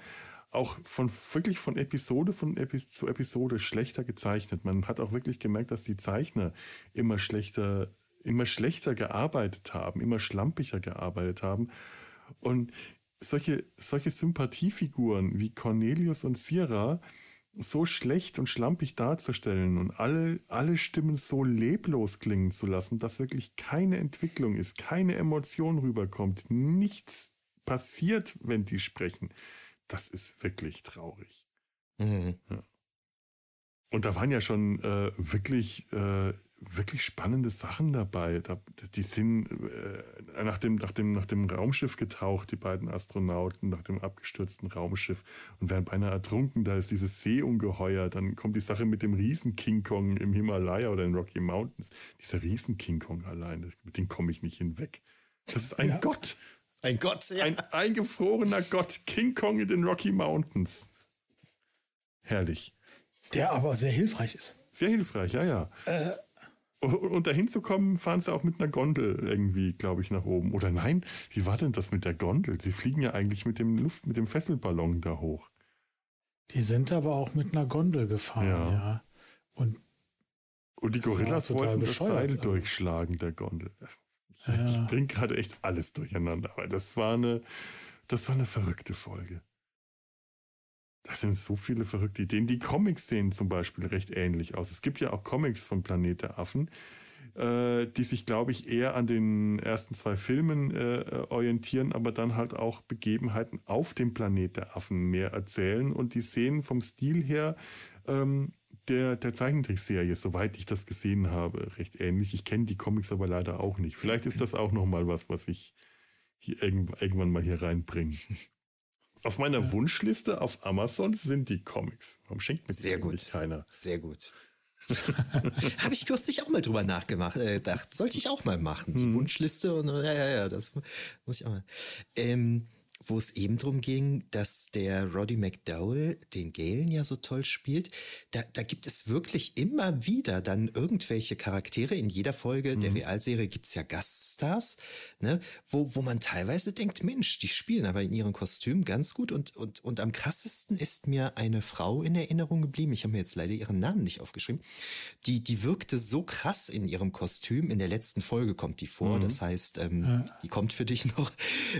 auch von wirklich von Episode von Epi zu Episode schlechter gezeichnet. Man hat auch wirklich gemerkt, dass die Zeichner immer schlechter, immer schlechter gearbeitet haben, immer schlampiger gearbeitet haben. Und solche, solche Sympathiefiguren wie Cornelius und Sierra so schlecht und schlampig darzustellen und alle, alle Stimmen so leblos klingen zu lassen, dass wirklich keine Entwicklung ist, keine Emotion rüberkommt, nichts passiert, wenn die sprechen das ist wirklich traurig. Mhm. Ja. Und da waren ja schon äh, wirklich, äh, wirklich spannende Sachen dabei. Da, die sind äh, nach, dem, nach, dem, nach dem Raumschiff getaucht, die beiden Astronauten, nach dem abgestürzten Raumschiff und werden beinahe ertrunken. Da ist dieses Seeungeheuer. Dann kommt die Sache mit dem Riesen King Kong im Himalaya oder in Rocky Mountains. Dieser Riesen King Kong allein, mit dem komme ich nicht hinweg. Das ist ein ja. Gott. Ein Gott, ja. Ein eingefrorener Gott, King Kong in den Rocky Mountains. Herrlich. Der aber sehr hilfreich ist. Sehr hilfreich, ja, ja. Äh, und dahin zu kommen, fahren sie auch mit einer Gondel irgendwie, glaube ich, nach oben. Oder nein, wie war denn das mit der Gondel? Sie fliegen ja eigentlich mit dem Luft, mit dem Fesselballon da hoch. Die sind aber auch mit einer Gondel gefahren, ja. ja. Und, und die Gorillas wollten das Seil durchschlagen, der Gondel. Ja. Ich bringe gerade echt alles durcheinander, aber das war eine, das war eine verrückte Folge. Das sind so viele verrückte Ideen. Die Comics sehen zum Beispiel recht ähnlich aus. Es gibt ja auch Comics von Planet der Affen, äh, die sich, glaube ich, eher an den ersten zwei Filmen äh, orientieren, aber dann halt auch Begebenheiten auf dem Planet der Affen mehr erzählen. Und die sehen vom Stil her ähm, der, der Zeichentrickserie, soweit ich das gesehen habe, recht ähnlich. Ich kenne die Comics aber leider auch nicht. Vielleicht ist das auch nochmal was, was ich hier irgendwann mal hier reinbringe. Auf meiner ja. Wunschliste auf Amazon sind die Comics. Warum schenkt mir Sehr gut. keiner? Sehr gut. Habe ich kürzlich auch mal drüber nachgedacht. Äh, Sollte ich auch mal machen. Die hm. Wunschliste und ja, ja, ja, das muss ich auch mal. Ähm, wo es eben darum ging, dass der Roddy McDowell den Galen ja so toll spielt. Da, da gibt es wirklich immer wieder dann irgendwelche Charaktere. In jeder Folge mhm. der Realserie gibt es ja Gaststars, ne, wo, wo man teilweise denkt, Mensch, die spielen aber in ihrem Kostüm ganz gut. Und, und, und am krassesten ist mir eine Frau in Erinnerung geblieben. Ich habe mir jetzt leider ihren Namen nicht aufgeschrieben. Die, die wirkte so krass in ihrem Kostüm. In der letzten Folge kommt die vor. Mhm. Das heißt, ähm, ja. die kommt für dich noch.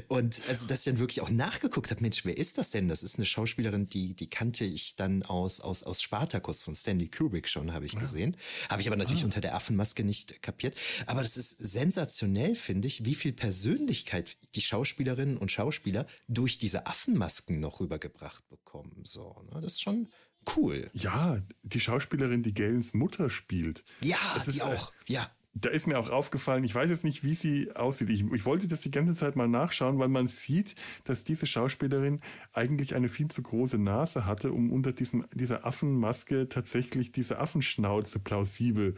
Und also, dass dann wirklich auch nachgeguckt habe, Mensch, wer ist das denn? Das ist eine Schauspielerin, die, die kannte ich dann aus, aus, aus Spartacus von Stanley Kubrick schon, habe ich ja. gesehen. Habe ich aber natürlich ah. unter der Affenmaske nicht kapiert. Aber das ist sensationell, finde ich, wie viel Persönlichkeit die Schauspielerinnen und Schauspieler durch diese Affenmasken noch rübergebracht bekommen. So, ne? Das ist schon cool. Ja, die Schauspielerin, die Galens Mutter spielt. Ja, das die ist, auch. Ja da ist mir auch aufgefallen, ich weiß jetzt nicht, wie sie aussieht. Ich, ich, wollte das die ganze Zeit mal nachschauen, weil man sieht, dass diese Schauspielerin eigentlich eine viel zu große Nase hatte, um unter diesem, dieser Affenmaske tatsächlich diese Affenschnauze plausibel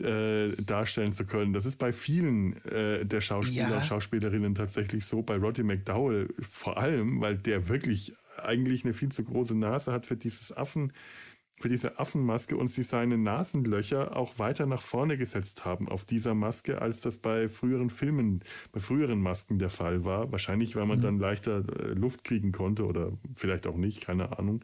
äh, darstellen zu können. Das ist bei vielen äh, der Schauspieler ja. und Schauspielerinnen tatsächlich so, bei Roddy McDowell vor allem, weil der wirklich eigentlich eine viel zu große Nase hat für dieses Affen für diese Affenmaske und sie seine Nasenlöcher auch weiter nach vorne gesetzt haben auf dieser Maske, als das bei früheren Filmen, bei früheren Masken der Fall war. Wahrscheinlich, weil man mhm. dann leichter äh, Luft kriegen konnte oder vielleicht auch nicht, keine Ahnung.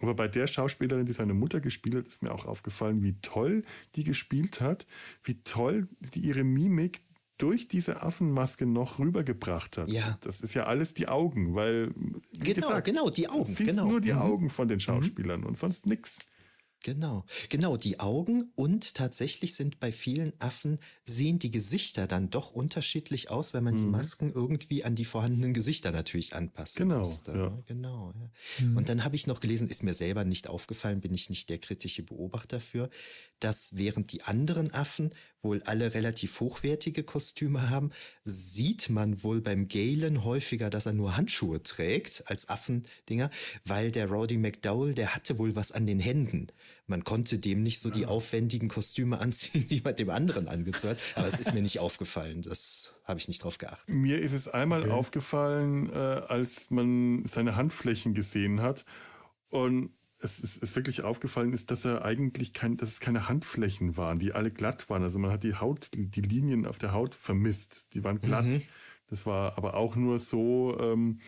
Aber bei der Schauspielerin, die seine Mutter gespielt hat, ist mir auch aufgefallen, wie toll die gespielt hat, wie toll die ihre Mimik durch diese Affenmaske noch rübergebracht hat. Ja. Das ist ja alles die Augen, weil genau, gesagt, genau die Augen. Du genau. nur die mhm. Augen von den mhm. Schauspielern mhm. und sonst nichts. Genau, genau, die Augen und tatsächlich sind bei vielen Affen, sehen die Gesichter dann doch unterschiedlich aus, wenn man mhm. die Masken irgendwie an die vorhandenen Gesichter natürlich anpasst. Genau, musste. Ja. genau. Ja. Mhm. Und dann habe ich noch gelesen, ist mir selber nicht aufgefallen, bin ich nicht der kritische Beobachter für, dass während die anderen Affen wohl alle relativ hochwertige Kostüme haben, sieht man wohl beim Galen häufiger, dass er nur Handschuhe trägt als Affendinger, weil der Roddy McDowell, der hatte wohl was an den Händen. Man konnte dem nicht so die aufwendigen Kostüme anziehen, die man dem anderen angezogen hat. Aber es ist mir nicht aufgefallen. Das habe ich nicht drauf geachtet. Mir ist es einmal okay. aufgefallen, äh, als man seine Handflächen gesehen hat. Und es ist, ist, wirklich aufgefallen ist, dass er eigentlich kein, dass es keine Handflächen waren, die alle glatt waren. Also man hat die Haut, die Linien auf der Haut vermisst. Die waren glatt. Mhm. Das war aber auch nur so ähm,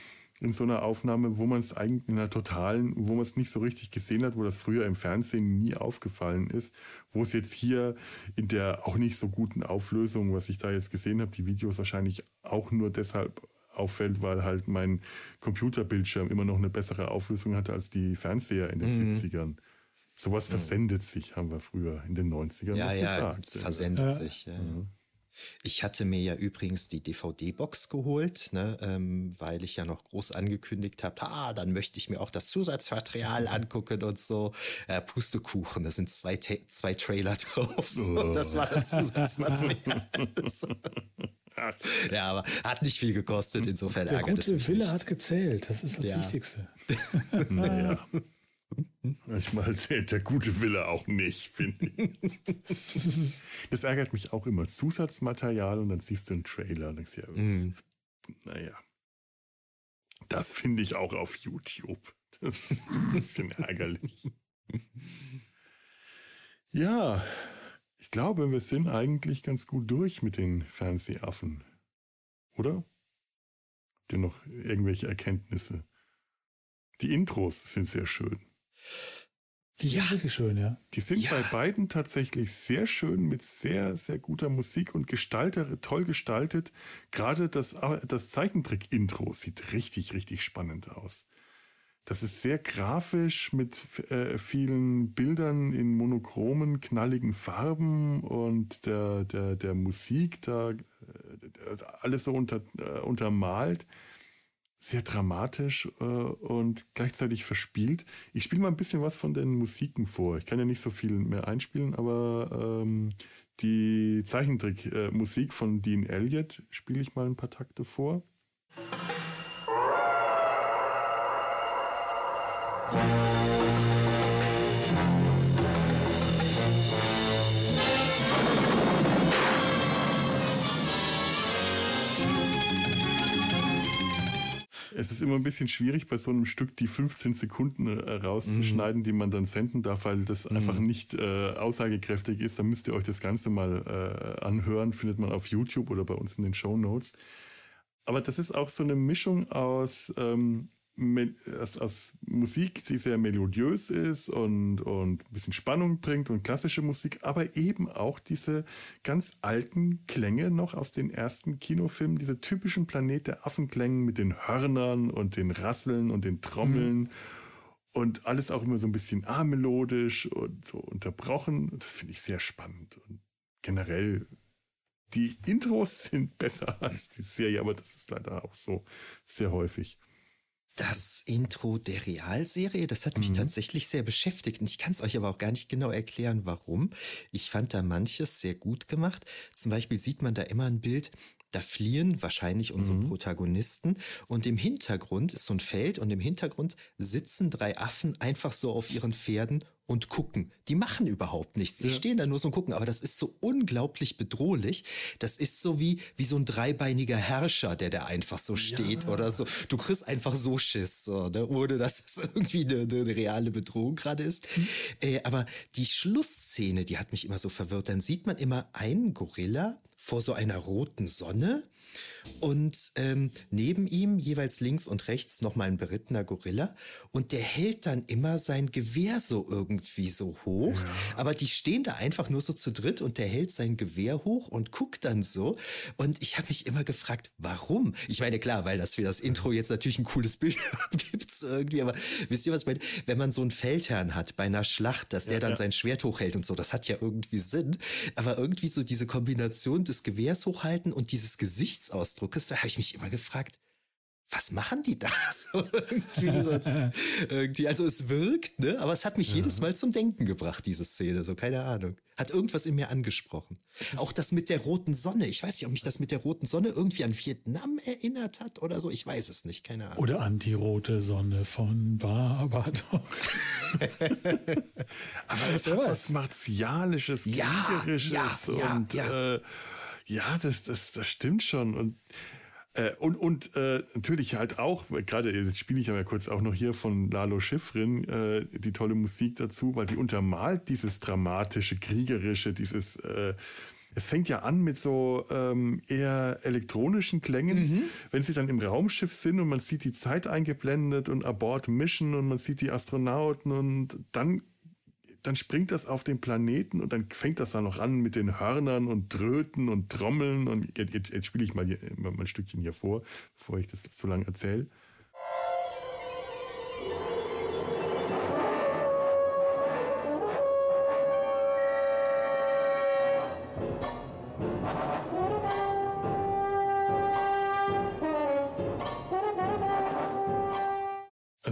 in so einer Aufnahme, wo man es eigentlich in einer totalen, wo man es nicht so richtig gesehen hat, wo das früher im Fernsehen nie aufgefallen ist, wo es jetzt hier in der auch nicht so guten Auflösung, was ich da jetzt gesehen habe, die Videos wahrscheinlich auch nur deshalb auffällt, weil halt mein Computerbildschirm immer noch eine bessere Auflösung hatte als die Fernseher in den mhm. 70ern. Sowas mhm. versendet sich, haben wir früher in den 90ern ja, ja, gesagt. Es versendet ja. sich. Ja. Mhm. Ich hatte mir ja übrigens die DVD-Box geholt, ne, ähm, weil ich ja noch groß angekündigt habe, ah, dann möchte ich mir auch das Zusatzmaterial angucken und so. Äh, Pustekuchen, da sind zwei, zwei Trailer drauf. So, oh. Das war das Zusatzmaterial. ja, aber hat nicht viel gekostet, insofern Der ärgert gute Wille nicht. hat gezählt, das ist das ja. Wichtigste. naja. Manchmal zählt der gute Wille auch nicht, finde ich. Das ärgert mich auch immer. Zusatzmaterial und dann siehst du einen Trailer und denkst ja, mm. naja. Das finde ich auch auf YouTube. Das ist ein bisschen ärgerlich. Ja, ich glaube, wir sind eigentlich ganz gut durch mit den Fernsehaffen. Oder? Habt ihr noch irgendwelche Erkenntnisse? Die Intros sind sehr schön. Die ja. sind wirklich schön, ja. Die sind ja. bei beiden tatsächlich sehr schön mit sehr, sehr guter Musik und gestalter, toll gestaltet. Gerade das, das Zeichentrick-Intro sieht richtig, richtig spannend aus. Das ist sehr grafisch mit äh, vielen Bildern in monochromen, knalligen Farben und der, der, der Musik, da äh, alles so unter, äh, untermalt. Sehr dramatisch äh, und gleichzeitig verspielt. Ich spiele mal ein bisschen was von den Musiken vor. Ich kann ja nicht so viel mehr einspielen, aber ähm, die Zeichentrickmusik von Dean Elliott spiele ich mal ein paar Takte vor. Es ist immer ein bisschen schwierig, bei so einem Stück die 15 Sekunden äh, rauszuschneiden, mhm. die man dann senden darf, weil das mhm. einfach nicht äh, aussagekräftig ist. Da müsst ihr euch das Ganze mal äh, anhören, findet man auf YouTube oder bei uns in den Show Notes. Aber das ist auch so eine Mischung aus ähm, aus, aus Musik, die sehr melodiös ist und, und ein bisschen Spannung bringt und klassische Musik, aber eben auch diese ganz alten Klänge noch aus den ersten Kinofilmen, diese typischen Planet der Affenklängen mit den Hörnern und den Rasseln und den Trommeln. Mhm. Und alles auch immer so ein bisschen amelodisch und so unterbrochen. Das finde ich sehr spannend. Und generell, die Intros sind besser als die Serie, aber das ist leider auch so sehr häufig. Das Intro der Realserie, das hat mich mhm. tatsächlich sehr beschäftigt und ich kann es euch aber auch gar nicht genau erklären, warum. Ich fand da manches sehr gut gemacht. Zum Beispiel sieht man da immer ein Bild, da fliehen wahrscheinlich unsere mhm. Protagonisten und im Hintergrund ist so ein Feld und im Hintergrund sitzen drei Affen einfach so auf ihren Pferden und gucken. Die machen überhaupt nichts. Sie ja. stehen da nur so und gucken, aber das ist so unglaublich bedrohlich. Das ist so wie, wie so ein dreibeiniger Herrscher, der da einfach so steht ja. oder so. Du kriegst einfach so Schiss, so, ne? ohne dass das irgendwie eine, eine reale Bedrohung gerade ist. Mhm. Äh, aber die Schlussszene, die hat mich immer so verwirrt. Dann sieht man immer einen Gorilla vor so einer roten Sonne und ähm, neben ihm jeweils links und rechts nochmal ein berittener Gorilla und der hält dann immer sein Gewehr so irgendwie so hoch, ja. aber die stehen da einfach nur so zu dritt und der hält sein Gewehr hoch und guckt dann so und ich habe mich immer gefragt, warum? Ich meine, klar, weil das für das Intro jetzt natürlich ein cooles Bild gibt irgendwie, aber wisst ihr was, wenn man so einen Feldherrn hat bei einer Schlacht, dass der ja, dann ja. sein Schwert hochhält und so, das hat ja irgendwie Sinn, aber irgendwie so diese Kombination des Gewehrs hochhalten und dieses Gesichtsausdruck Ausdruckes, da habe ich mich immer gefragt, was machen die da? So irgendwie, so, irgendwie, also es wirkt, ne? Aber es hat mich ja. jedes Mal zum Denken gebracht, diese Szene. So, keine Ahnung. Hat irgendwas in mir angesprochen. Auch das mit der roten Sonne. Ich weiß nicht, ob mich das mit der roten Sonne irgendwie an Vietnam erinnert hat oder so. Ich weiß es nicht, keine Ahnung. Oder an die rote Sonne von Barbados. Aber es hat was Martialisches, Kriegerisches ja, ja, und ja. Äh, ja, das, das, das stimmt schon. Und äh, und und äh, natürlich halt auch, gerade jetzt spiele ich ja mal kurz auch noch hier von Lalo Schifrin äh, die tolle Musik dazu, weil die untermalt dieses dramatische, kriegerische, dieses äh, es fängt ja an mit so ähm, eher elektronischen Klängen, mhm. wenn sie dann im Raumschiff sind und man sieht die Zeit eingeblendet und Abort Mission und man sieht die Astronauten und dann dann springt das auf den Planeten und dann fängt das dann noch an mit den Hörnern und Tröten und Trommeln und jetzt, jetzt, jetzt spiele ich mal, hier, mal ein Stückchen hier vor, bevor ich das zu lange erzähle.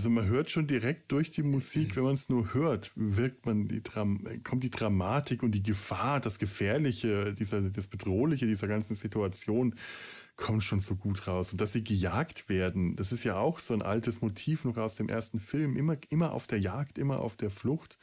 Also man hört schon direkt durch die Musik, wenn man es nur hört, wirkt man die Dram kommt die Dramatik und die Gefahr, das Gefährliche, dieser, das Bedrohliche dieser ganzen Situation kommt schon so gut raus. Und dass sie gejagt werden, das ist ja auch so ein altes Motiv noch aus dem ersten Film. Immer, immer auf der Jagd, immer auf der Flucht.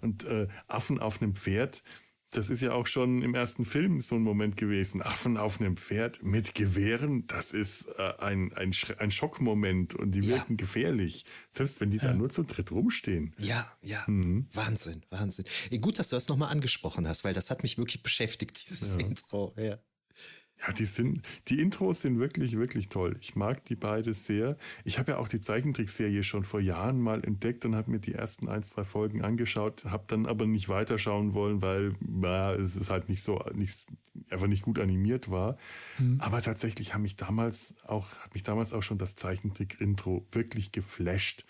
Und äh, Affen auf einem Pferd, das ist ja auch schon im ersten Film so ein Moment gewesen. Affen auf einem Pferd mit Gewehren, das ist äh, ein, ein, ein Schockmoment und die wirken ja. gefährlich. Selbst wenn die ja. da nur zu dritt rumstehen. Ja, ja. Mhm. Wahnsinn, Wahnsinn. Gut, dass du das nochmal angesprochen hast, weil das hat mich wirklich beschäftigt, dieses ja. Intro. Ja. Ja, die sind, die Intros sind wirklich, wirklich toll. Ich mag die beide sehr. Ich habe ja auch die Zeichentrickserie schon vor Jahren mal entdeckt und habe mir die ersten ein, zwei Folgen angeschaut, habe dann aber nicht weiterschauen wollen, weil ja, es ist halt nicht so, nicht, einfach nicht gut animiert war. Mhm. Aber tatsächlich haben mich damals auch, hat mich damals auch schon das Zeichentrick-Intro wirklich geflasht.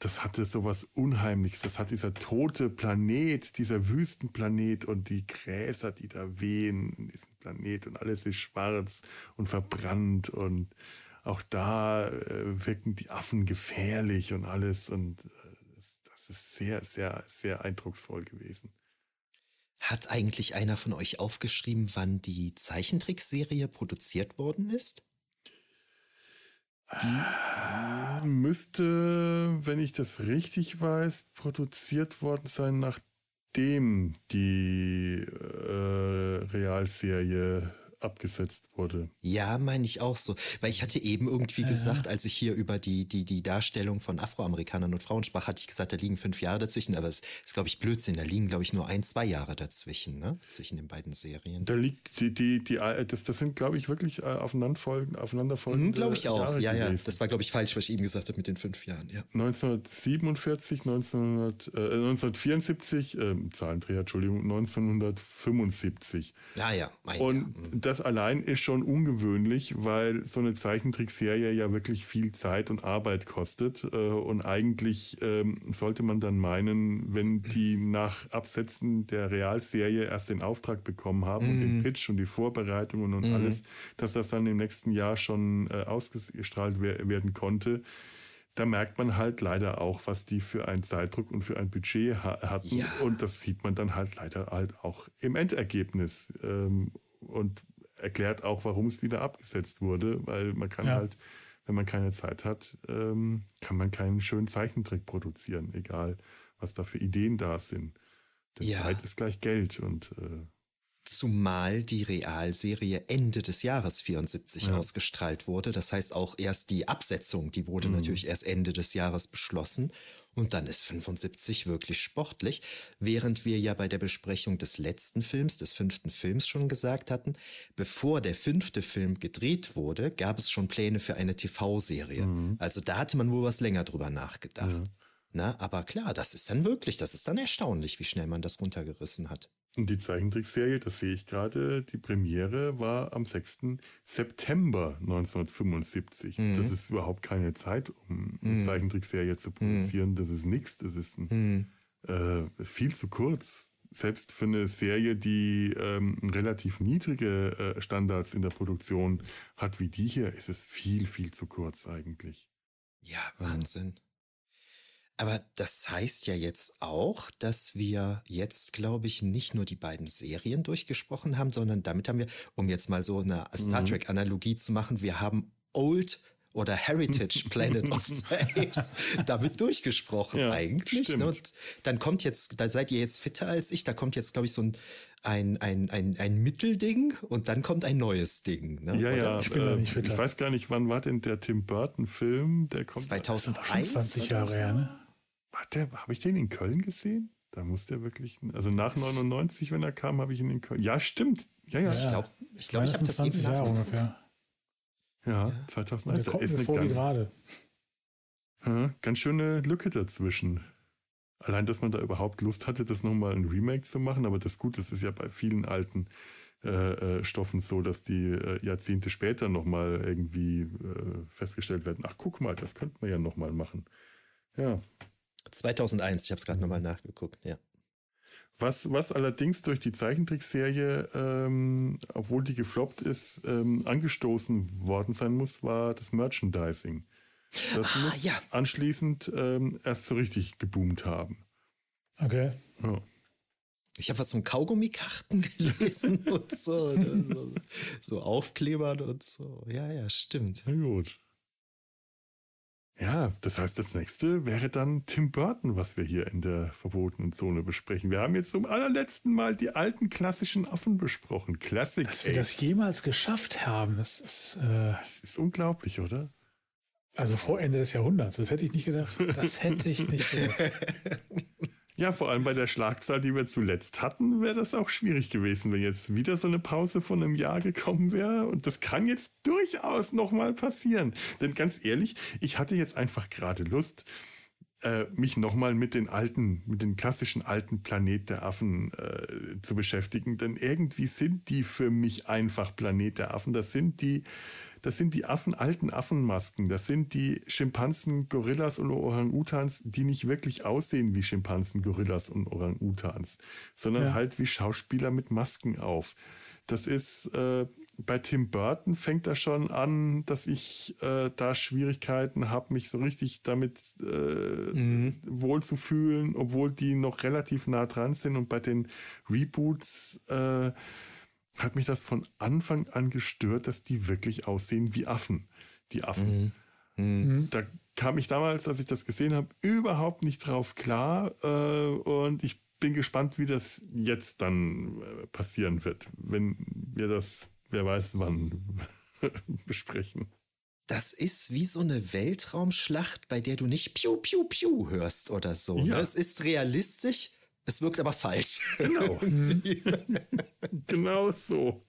Das hatte sowas Unheimliches. Das hat dieser tote Planet, dieser Wüstenplanet und die Gräser, die da wehen in diesem Planet und alles ist schwarz und verbrannt und auch da äh, wirken die Affen gefährlich und alles und äh, das, das ist sehr, sehr, sehr eindrucksvoll gewesen. Hat eigentlich einer von euch aufgeschrieben, wann die Zeichentrickserie produziert worden ist? Die müsste, wenn ich das richtig weiß, produziert worden sein, nachdem die äh, Realserie abgesetzt wurde. Ja, meine ich auch so. Weil ich hatte eben irgendwie ja. gesagt, als ich hier über die, die, die Darstellung von Afroamerikanern und Frauen sprach, hatte ich gesagt, da liegen fünf Jahre dazwischen, aber es ist, glaube ich, Blödsinn. Da liegen, glaube ich, nur ein, zwei Jahre dazwischen, ne? Zwischen den beiden Serien. Da liegt die, die, die, das, das sind, glaube ich, wirklich äh, aufeinanderfolgende, aufeinanderfolgende. Mhm, glaube ich auch. Jahre ja, gewesen. ja. Das war, glaube ich, falsch, was ich eben gesagt habe mit den fünf Jahren, ja. 1947, 1900, äh, 1974, äh, Zahlendreher, Entschuldigung, 1975. Ja, ja. Mein und Jahr. Mhm das allein ist schon ungewöhnlich, weil so eine Zeichentrickserie ja wirklich viel Zeit und Arbeit kostet. Äh, und eigentlich ähm, sollte man dann meinen, wenn die nach Absetzen der Realserie erst den Auftrag bekommen haben mm. und den mhm. Pitch und die Vorbereitungen und mm. alles, dass das dann im nächsten Jahr schon äh, ausgestrahlt werden konnte da merkt man halt leider auch, was die für einen Zeitdruck und für ein Budget hatten. Ja. Und das sieht man dann halt leider halt auch im Endergebnis. Ähm, und erklärt auch, warum es wieder abgesetzt wurde, weil man kann ja. halt, wenn man keine Zeit hat, ähm, kann man keinen schönen Zeichentrick produzieren, egal was da für Ideen da sind. Denn ja. Zeit ist gleich Geld und äh, Zumal die Realserie Ende des Jahres 74 ja. ausgestrahlt wurde. Das heißt auch erst die Absetzung, die wurde mhm. natürlich erst Ende des Jahres beschlossen. Und dann ist 75 wirklich sportlich, während wir ja bei der Besprechung des letzten Films, des fünften Films schon gesagt hatten, bevor der fünfte Film gedreht wurde, gab es schon Pläne für eine TV-Serie. Mhm. Also da hatte man wohl was länger drüber nachgedacht. Ja. Na, aber klar, das ist dann wirklich, das ist dann erstaunlich, wie schnell man das runtergerissen hat. Und die Zeichentrickserie, das sehe ich gerade, die Premiere war am 6. September 1975. Mhm. Das ist überhaupt keine Zeit, um eine mhm. Zeichentrickserie zu produzieren. Mhm. Das ist nichts. Das ist ein, mhm. äh, viel zu kurz. Selbst für eine Serie, die ähm, relativ niedrige äh, Standards in der Produktion hat wie die hier, ist es viel, viel zu kurz eigentlich. Ja, Wahnsinn. Aber das heißt ja jetzt auch, dass wir jetzt, glaube ich, nicht nur die beiden Serien durchgesprochen haben, sondern damit haben wir, um jetzt mal so eine Star mhm. Trek-Analogie zu machen, wir haben Old oder Heritage Planet of the Apes damit durchgesprochen ja, eigentlich. Ne? Und dann kommt jetzt, da seid ihr jetzt fitter als ich, da kommt jetzt, glaube ich, so ein, ein, ein, ein, ein Mittelding und dann kommt ein neues Ding. Ne? Ja, Oder? ja, ich, äh, ich weiß gar nicht, wann war denn der Tim Burton-Film? Der kommt 2001. 20 Jahre her, ne? Habe ich den in Köln gesehen? Da muss der wirklich, also nach 99, wenn er kam, habe ich ihn in Köln. Ja, stimmt. Ja, ja. Ich glaube, ich, glaub, ich habe das 20 Jahre ungefähr. Ja, ja. 2001. Der kommt ist mir vor ganz, gerade. Ja, ganz schöne Lücke dazwischen. Allein, dass man da überhaupt Lust hatte, das nochmal ein Remake zu machen, aber das Gute, das ist ja bei vielen alten äh, äh, Stoffen so, dass die äh, Jahrzehnte später nochmal irgendwie äh, festgestellt werden. Ach, guck mal, das könnte man ja nochmal machen. Ja, 2001, ich habe es gerade nochmal nachgeguckt, ja. Was, was allerdings durch die Zeichentrickserie, ähm, obwohl die gefloppt ist, ähm, angestoßen worden sein muss, war das Merchandising. Das ah, muss ja. anschließend ähm, erst so richtig geboomt haben. Okay. Ja. Ich habe was von Kaugummikarten gelesen und so, so, so Aufklebern und so. Ja, ja, stimmt. Na gut. Ja, das heißt, das nächste wäre dann Tim Burton, was wir hier in der verbotenen Zone besprechen. Wir haben jetzt zum allerletzten Mal die alten klassischen Affen besprochen. Classic. Dass wir das jemals geschafft haben, das ist, äh, das ist unglaublich, oder? Also vor Ende des Jahrhunderts, das hätte ich nicht gedacht. Das hätte ich nicht gedacht. Ja, vor allem bei der Schlagzahl, die wir zuletzt hatten, wäre das auch schwierig gewesen, wenn jetzt wieder so eine Pause von einem Jahr gekommen wäre. Und das kann jetzt durchaus nochmal passieren. Denn ganz ehrlich, ich hatte jetzt einfach gerade Lust, äh, mich nochmal mit den alten, mit den klassischen alten Planet der Affen äh, zu beschäftigen. Denn irgendwie sind die für mich einfach Planet der Affen. Das sind die das sind die Affen, alten Affenmasken. Das sind die Schimpansen, Gorillas und Orang-Utans, die nicht wirklich aussehen wie Schimpansen, Gorillas und Orang-Utans, sondern ja. halt wie Schauspieler mit Masken auf. Das ist äh, bei Tim Burton fängt das schon an, dass ich äh, da Schwierigkeiten habe, mich so richtig damit äh, mhm. wohlzufühlen, obwohl die noch relativ nah dran sind. Und bei den Reboots äh, hat mich das von Anfang an gestört, dass die wirklich aussehen wie Affen. Die Affen. Mhm. Mhm. Da kam ich damals, als ich das gesehen habe, überhaupt nicht drauf klar. Äh, und ich bin gespannt, wie das jetzt dann äh, passieren wird, wenn wir das, wer weiß wann, besprechen. Das ist wie so eine Weltraumschlacht, bei der du nicht Piu, Piu, Piu hörst oder so. Ja. Es ist realistisch, es wirkt aber falsch. Genau. genau so.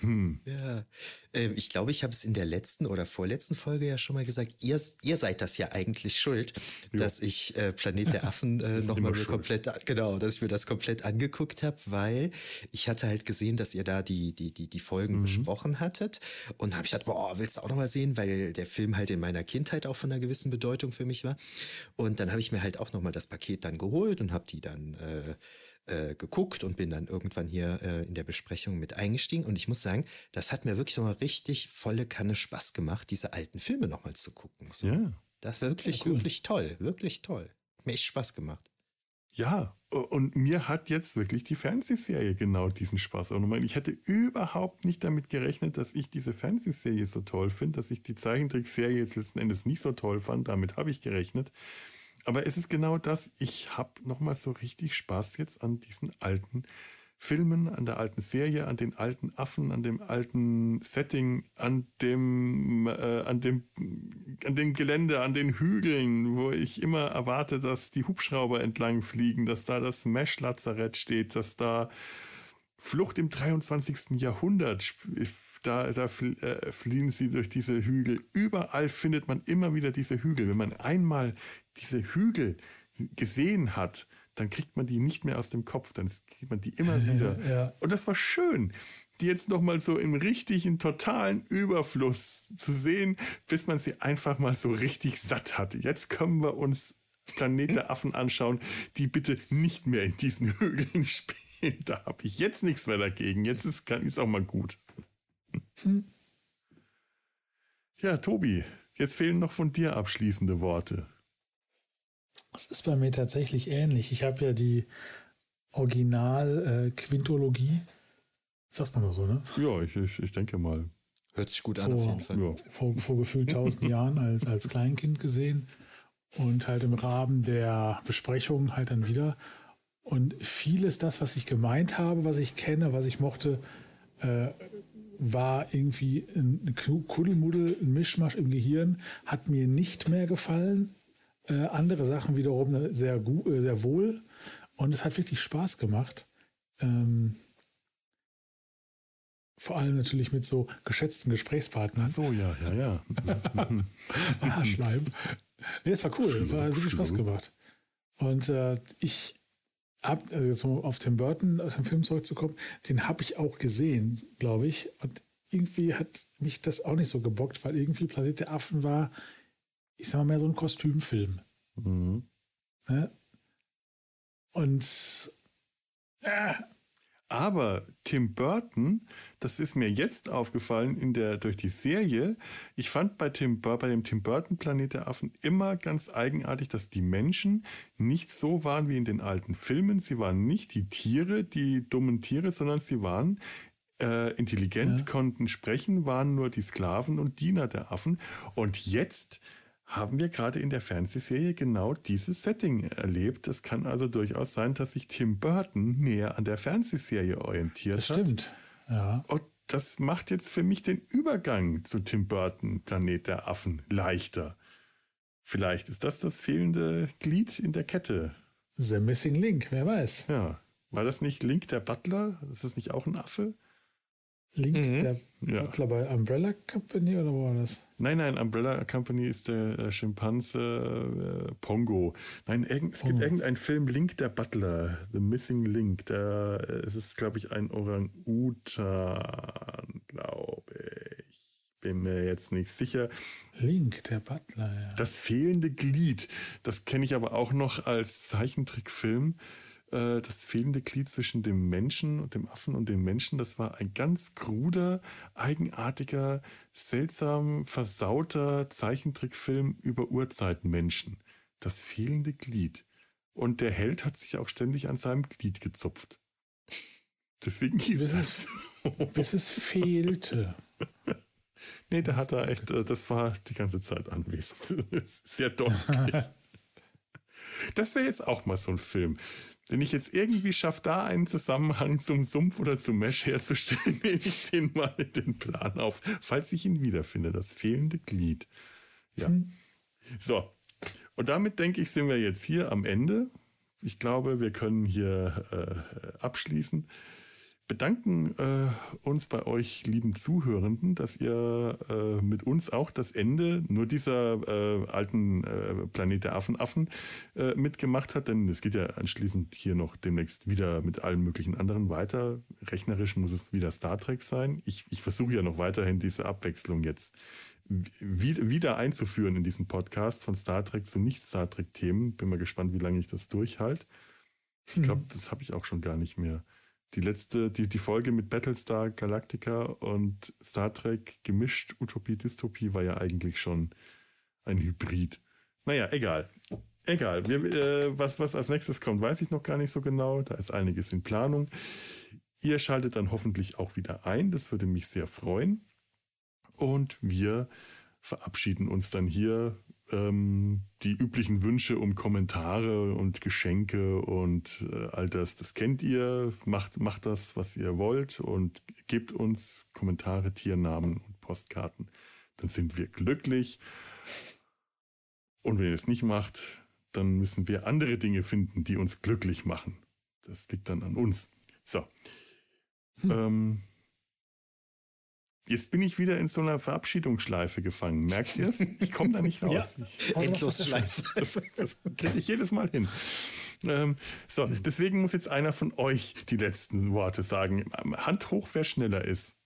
Hm. Ja, ähm, ich glaube, ich habe es in der letzten oder vorletzten Folge ja schon mal gesagt. Ihr, ihr seid das ja eigentlich schuld, jo. dass ich äh, Planet der Affen äh, nochmal komplett, genau, dass ich mir das komplett angeguckt habe, weil ich hatte halt gesehen, dass ihr da die, die, die, die Folgen mhm. besprochen hattet. Und habe ich gedacht, boah, willst du auch nochmal sehen, weil der Film halt in meiner Kindheit auch von einer gewissen Bedeutung für mich war. Und dann habe ich mir halt auch nochmal das Paket dann geholt und habe die dann äh, äh, geguckt und bin dann irgendwann hier äh, in der Besprechung mit eingestiegen. Und ich muss sagen, das hat mir wirklich nochmal richtig volle Kanne Spaß gemacht, diese alten Filme nochmal zu gucken. So. Ja. Das war wirklich, ja, cool. wirklich toll. Wirklich toll. Hat mir echt Spaß gemacht. Ja, und mir hat jetzt wirklich die Fernsehserie genau diesen Spaß auch nochmal. Ich hätte überhaupt nicht damit gerechnet, dass ich diese Fernsehserie so toll finde, dass ich die Zeichentrickserie jetzt letzten Endes nicht so toll fand. Damit habe ich gerechnet. Aber es ist genau das. Ich habe nochmal so richtig Spaß jetzt an diesen alten Filmen, an der alten Serie, an den alten Affen, an dem alten Setting, an dem, äh, an dem, an dem Gelände, an den Hügeln, wo ich immer erwarte, dass die Hubschrauber entlang fliegen, dass da das Mesh-Lazarett steht, dass da Flucht im 23. Jahrhundert da, da äh, fliehen sie durch diese Hügel. Überall findet man immer wieder diese Hügel. Wenn man einmal diese Hügel gesehen hat, dann kriegt man die nicht mehr aus dem Kopf, dann sieht man die immer wieder. Ja. Und das war schön, die jetzt nochmal so im richtigen, totalen Überfluss zu sehen, bis man sie einfach mal so richtig satt hat. Jetzt können wir uns Planet der Affen anschauen, die bitte nicht mehr in diesen Hügeln spielen. Da habe ich jetzt nichts mehr dagegen. Jetzt ist es auch mal gut. Hm. Ja, Tobi, jetzt fehlen noch von dir abschließende Worte. Das ist bei mir tatsächlich ähnlich. Ich habe ja die Original-Quintologie. Äh, sagt man doch so, ne? Ja, ich, ich, ich denke mal. Hört sich gut vor, an, auf jeden Fall. Ja. Vor, vor gefühlt tausend Jahren als, als Kleinkind gesehen und halt im Rahmen der Besprechung halt dann wieder. Und vieles das, was ich gemeint habe, was ich kenne, was ich mochte, äh, war irgendwie ein Kuddelmuddel, ein Mischmasch im Gehirn, hat mir nicht mehr gefallen. Äh, andere Sachen wiederum sehr, gut, äh, sehr wohl. Und es hat wirklich Spaß gemacht. Ähm, vor allem natürlich mit so geschätzten Gesprächspartnern. Ach so, ja, ja, ja. ah, Schleim. Nee, es war cool. Schlimm, war wirklich Spaß gemacht. Und äh, ich habe, also jetzt um auf Tim Burton, aus dem Film zurückzukommen, den habe ich auch gesehen, glaube ich. Und irgendwie hat mich das auch nicht so gebockt, weil irgendwie Planet der Affen war, ich sag mal, mehr so ein Kostümfilm. Mhm. Ne? Und äh, aber Tim Burton, das ist mir jetzt aufgefallen in der, durch die Serie. Ich fand bei, Tim, bei dem Tim Burton Planet der Affen immer ganz eigenartig, dass die Menschen nicht so waren wie in den alten Filmen. Sie waren nicht die Tiere, die dummen Tiere, sondern sie waren äh, intelligent, ja. konnten sprechen, waren nur die Sklaven und Diener der Affen. Und jetzt haben wir gerade in der Fernsehserie genau dieses Setting erlebt. Es kann also durchaus sein, dass sich Tim Burton mehr an der Fernsehserie orientiert das hat. Das stimmt, ja. Und das macht jetzt für mich den Übergang zu Tim Burton, Planet der Affen, leichter. Vielleicht ist das das fehlende Glied in der Kette. The Missing Link, wer weiß. Ja. War das nicht Link der Butler? Ist das nicht auch ein Affe? Link, mhm. der ja. Butler bei Umbrella Company oder wo war das? Nein, nein, Umbrella Company ist der äh, Schimpanse äh, Pongo. Nein, es gibt oh. irgendeinen Film, Link der Butler, The Missing Link. Der, äh, es ist, glaube ich, ein Orang-Utan, glaube bin mir jetzt nicht sicher. Link, der Butler, ja. Das fehlende Glied, das kenne ich aber auch noch als Zeichentrickfilm. Äh, das fehlende Glied zwischen dem Menschen und dem Affen und dem Menschen, das war ein ganz kruder, eigenartiger, seltsam versauter Zeichentrickfilm über Urzeitmenschen. Das fehlende Glied. Und der Held hat sich auch ständig an seinem Glied gezupft. Deswegen hieß bis es. bis es fehlte. nee, der hat da echt, das war die ganze Zeit anwesend. Sehr deutlich. das wäre jetzt auch mal so ein Film. Wenn ich jetzt irgendwie schaffe, da einen Zusammenhang zum Sumpf oder zum Mesh herzustellen, nehme ich den mal in den Plan auf, falls ich ihn wiederfinde. Das fehlende Glied. Ja. Hm. So. Und damit denke ich, sind wir jetzt hier am Ende. Ich glaube, wir können hier äh, abschließen bedanken äh, uns bei euch, lieben Zuhörenden, dass ihr äh, mit uns auch das Ende nur dieser äh, alten äh, Planet der Affen Affen äh, mitgemacht hat, denn es geht ja anschließend hier noch demnächst wieder mit allen möglichen anderen weiter. Rechnerisch muss es wieder Star Trek sein. Ich, ich versuche ja noch weiterhin diese Abwechslung jetzt wieder einzuführen in diesen Podcast von Star Trek zu Nicht-Star Trek-Themen. Bin mal gespannt, wie lange ich das durchhalte. Ich glaube, hm. das habe ich auch schon gar nicht mehr die letzte, die, die Folge mit Battlestar Galactica und Star Trek gemischt, Utopie, Dystopie, war ja eigentlich schon ein Hybrid. Naja, egal. Egal. Wir, äh, was, was als nächstes kommt, weiß ich noch gar nicht so genau. Da ist einiges in Planung. Ihr schaltet dann hoffentlich auch wieder ein. Das würde mich sehr freuen. Und wir verabschieden uns dann hier ähm, die üblichen Wünsche um Kommentare und Geschenke und äh, all das, das kennt ihr. Macht, macht das, was ihr wollt und gebt uns Kommentare, Tiernamen und Postkarten. Dann sind wir glücklich. Und wenn ihr es nicht macht, dann müssen wir andere Dinge finden, die uns glücklich machen. Das liegt dann an uns. So. Hm. Ähm, Jetzt bin ich wieder in so einer Verabschiedungsschleife gefangen. Merkt ihr es? Ich komme da nicht raus. ja. Endlosschleife. Das, das kriege ich jedes Mal hin. Ähm, so, deswegen muss jetzt einer von euch die letzten Worte sagen. Hand hoch, wer schneller ist.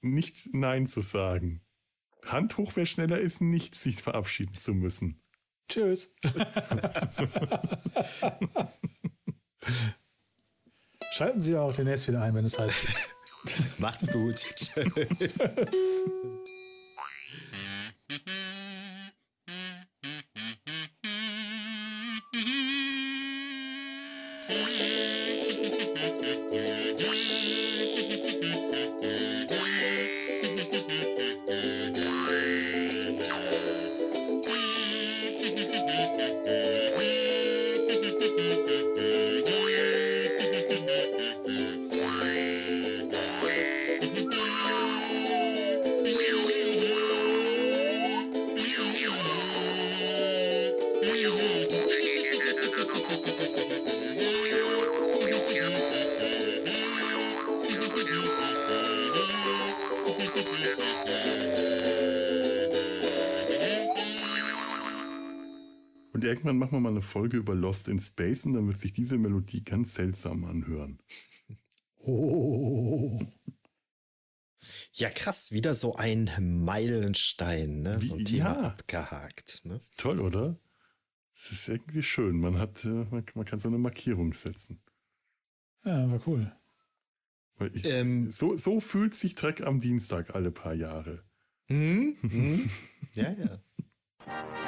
Nicht Nein zu sagen. Hand hoch, wer schneller ist, nicht sich verabschieden zu müssen. Tschüss. Schalten Sie auch den S wieder ein, wenn es heißt. Macht's gut. irgendwann eine Folge über Lost in Space und dann wird sich diese Melodie ganz seltsam anhören. Oh. Ja, krass, wieder so ein Meilenstein, ne? so ein Thema ja. abgehakt. Ne? Toll, oder? Das ist irgendwie schön. Man hat, äh, man, man kann so eine Markierung setzen. Ja, war cool. Ich, ähm, so, so fühlt sich Trek am Dienstag alle paar Jahre. Hm? Hm? ja, ja.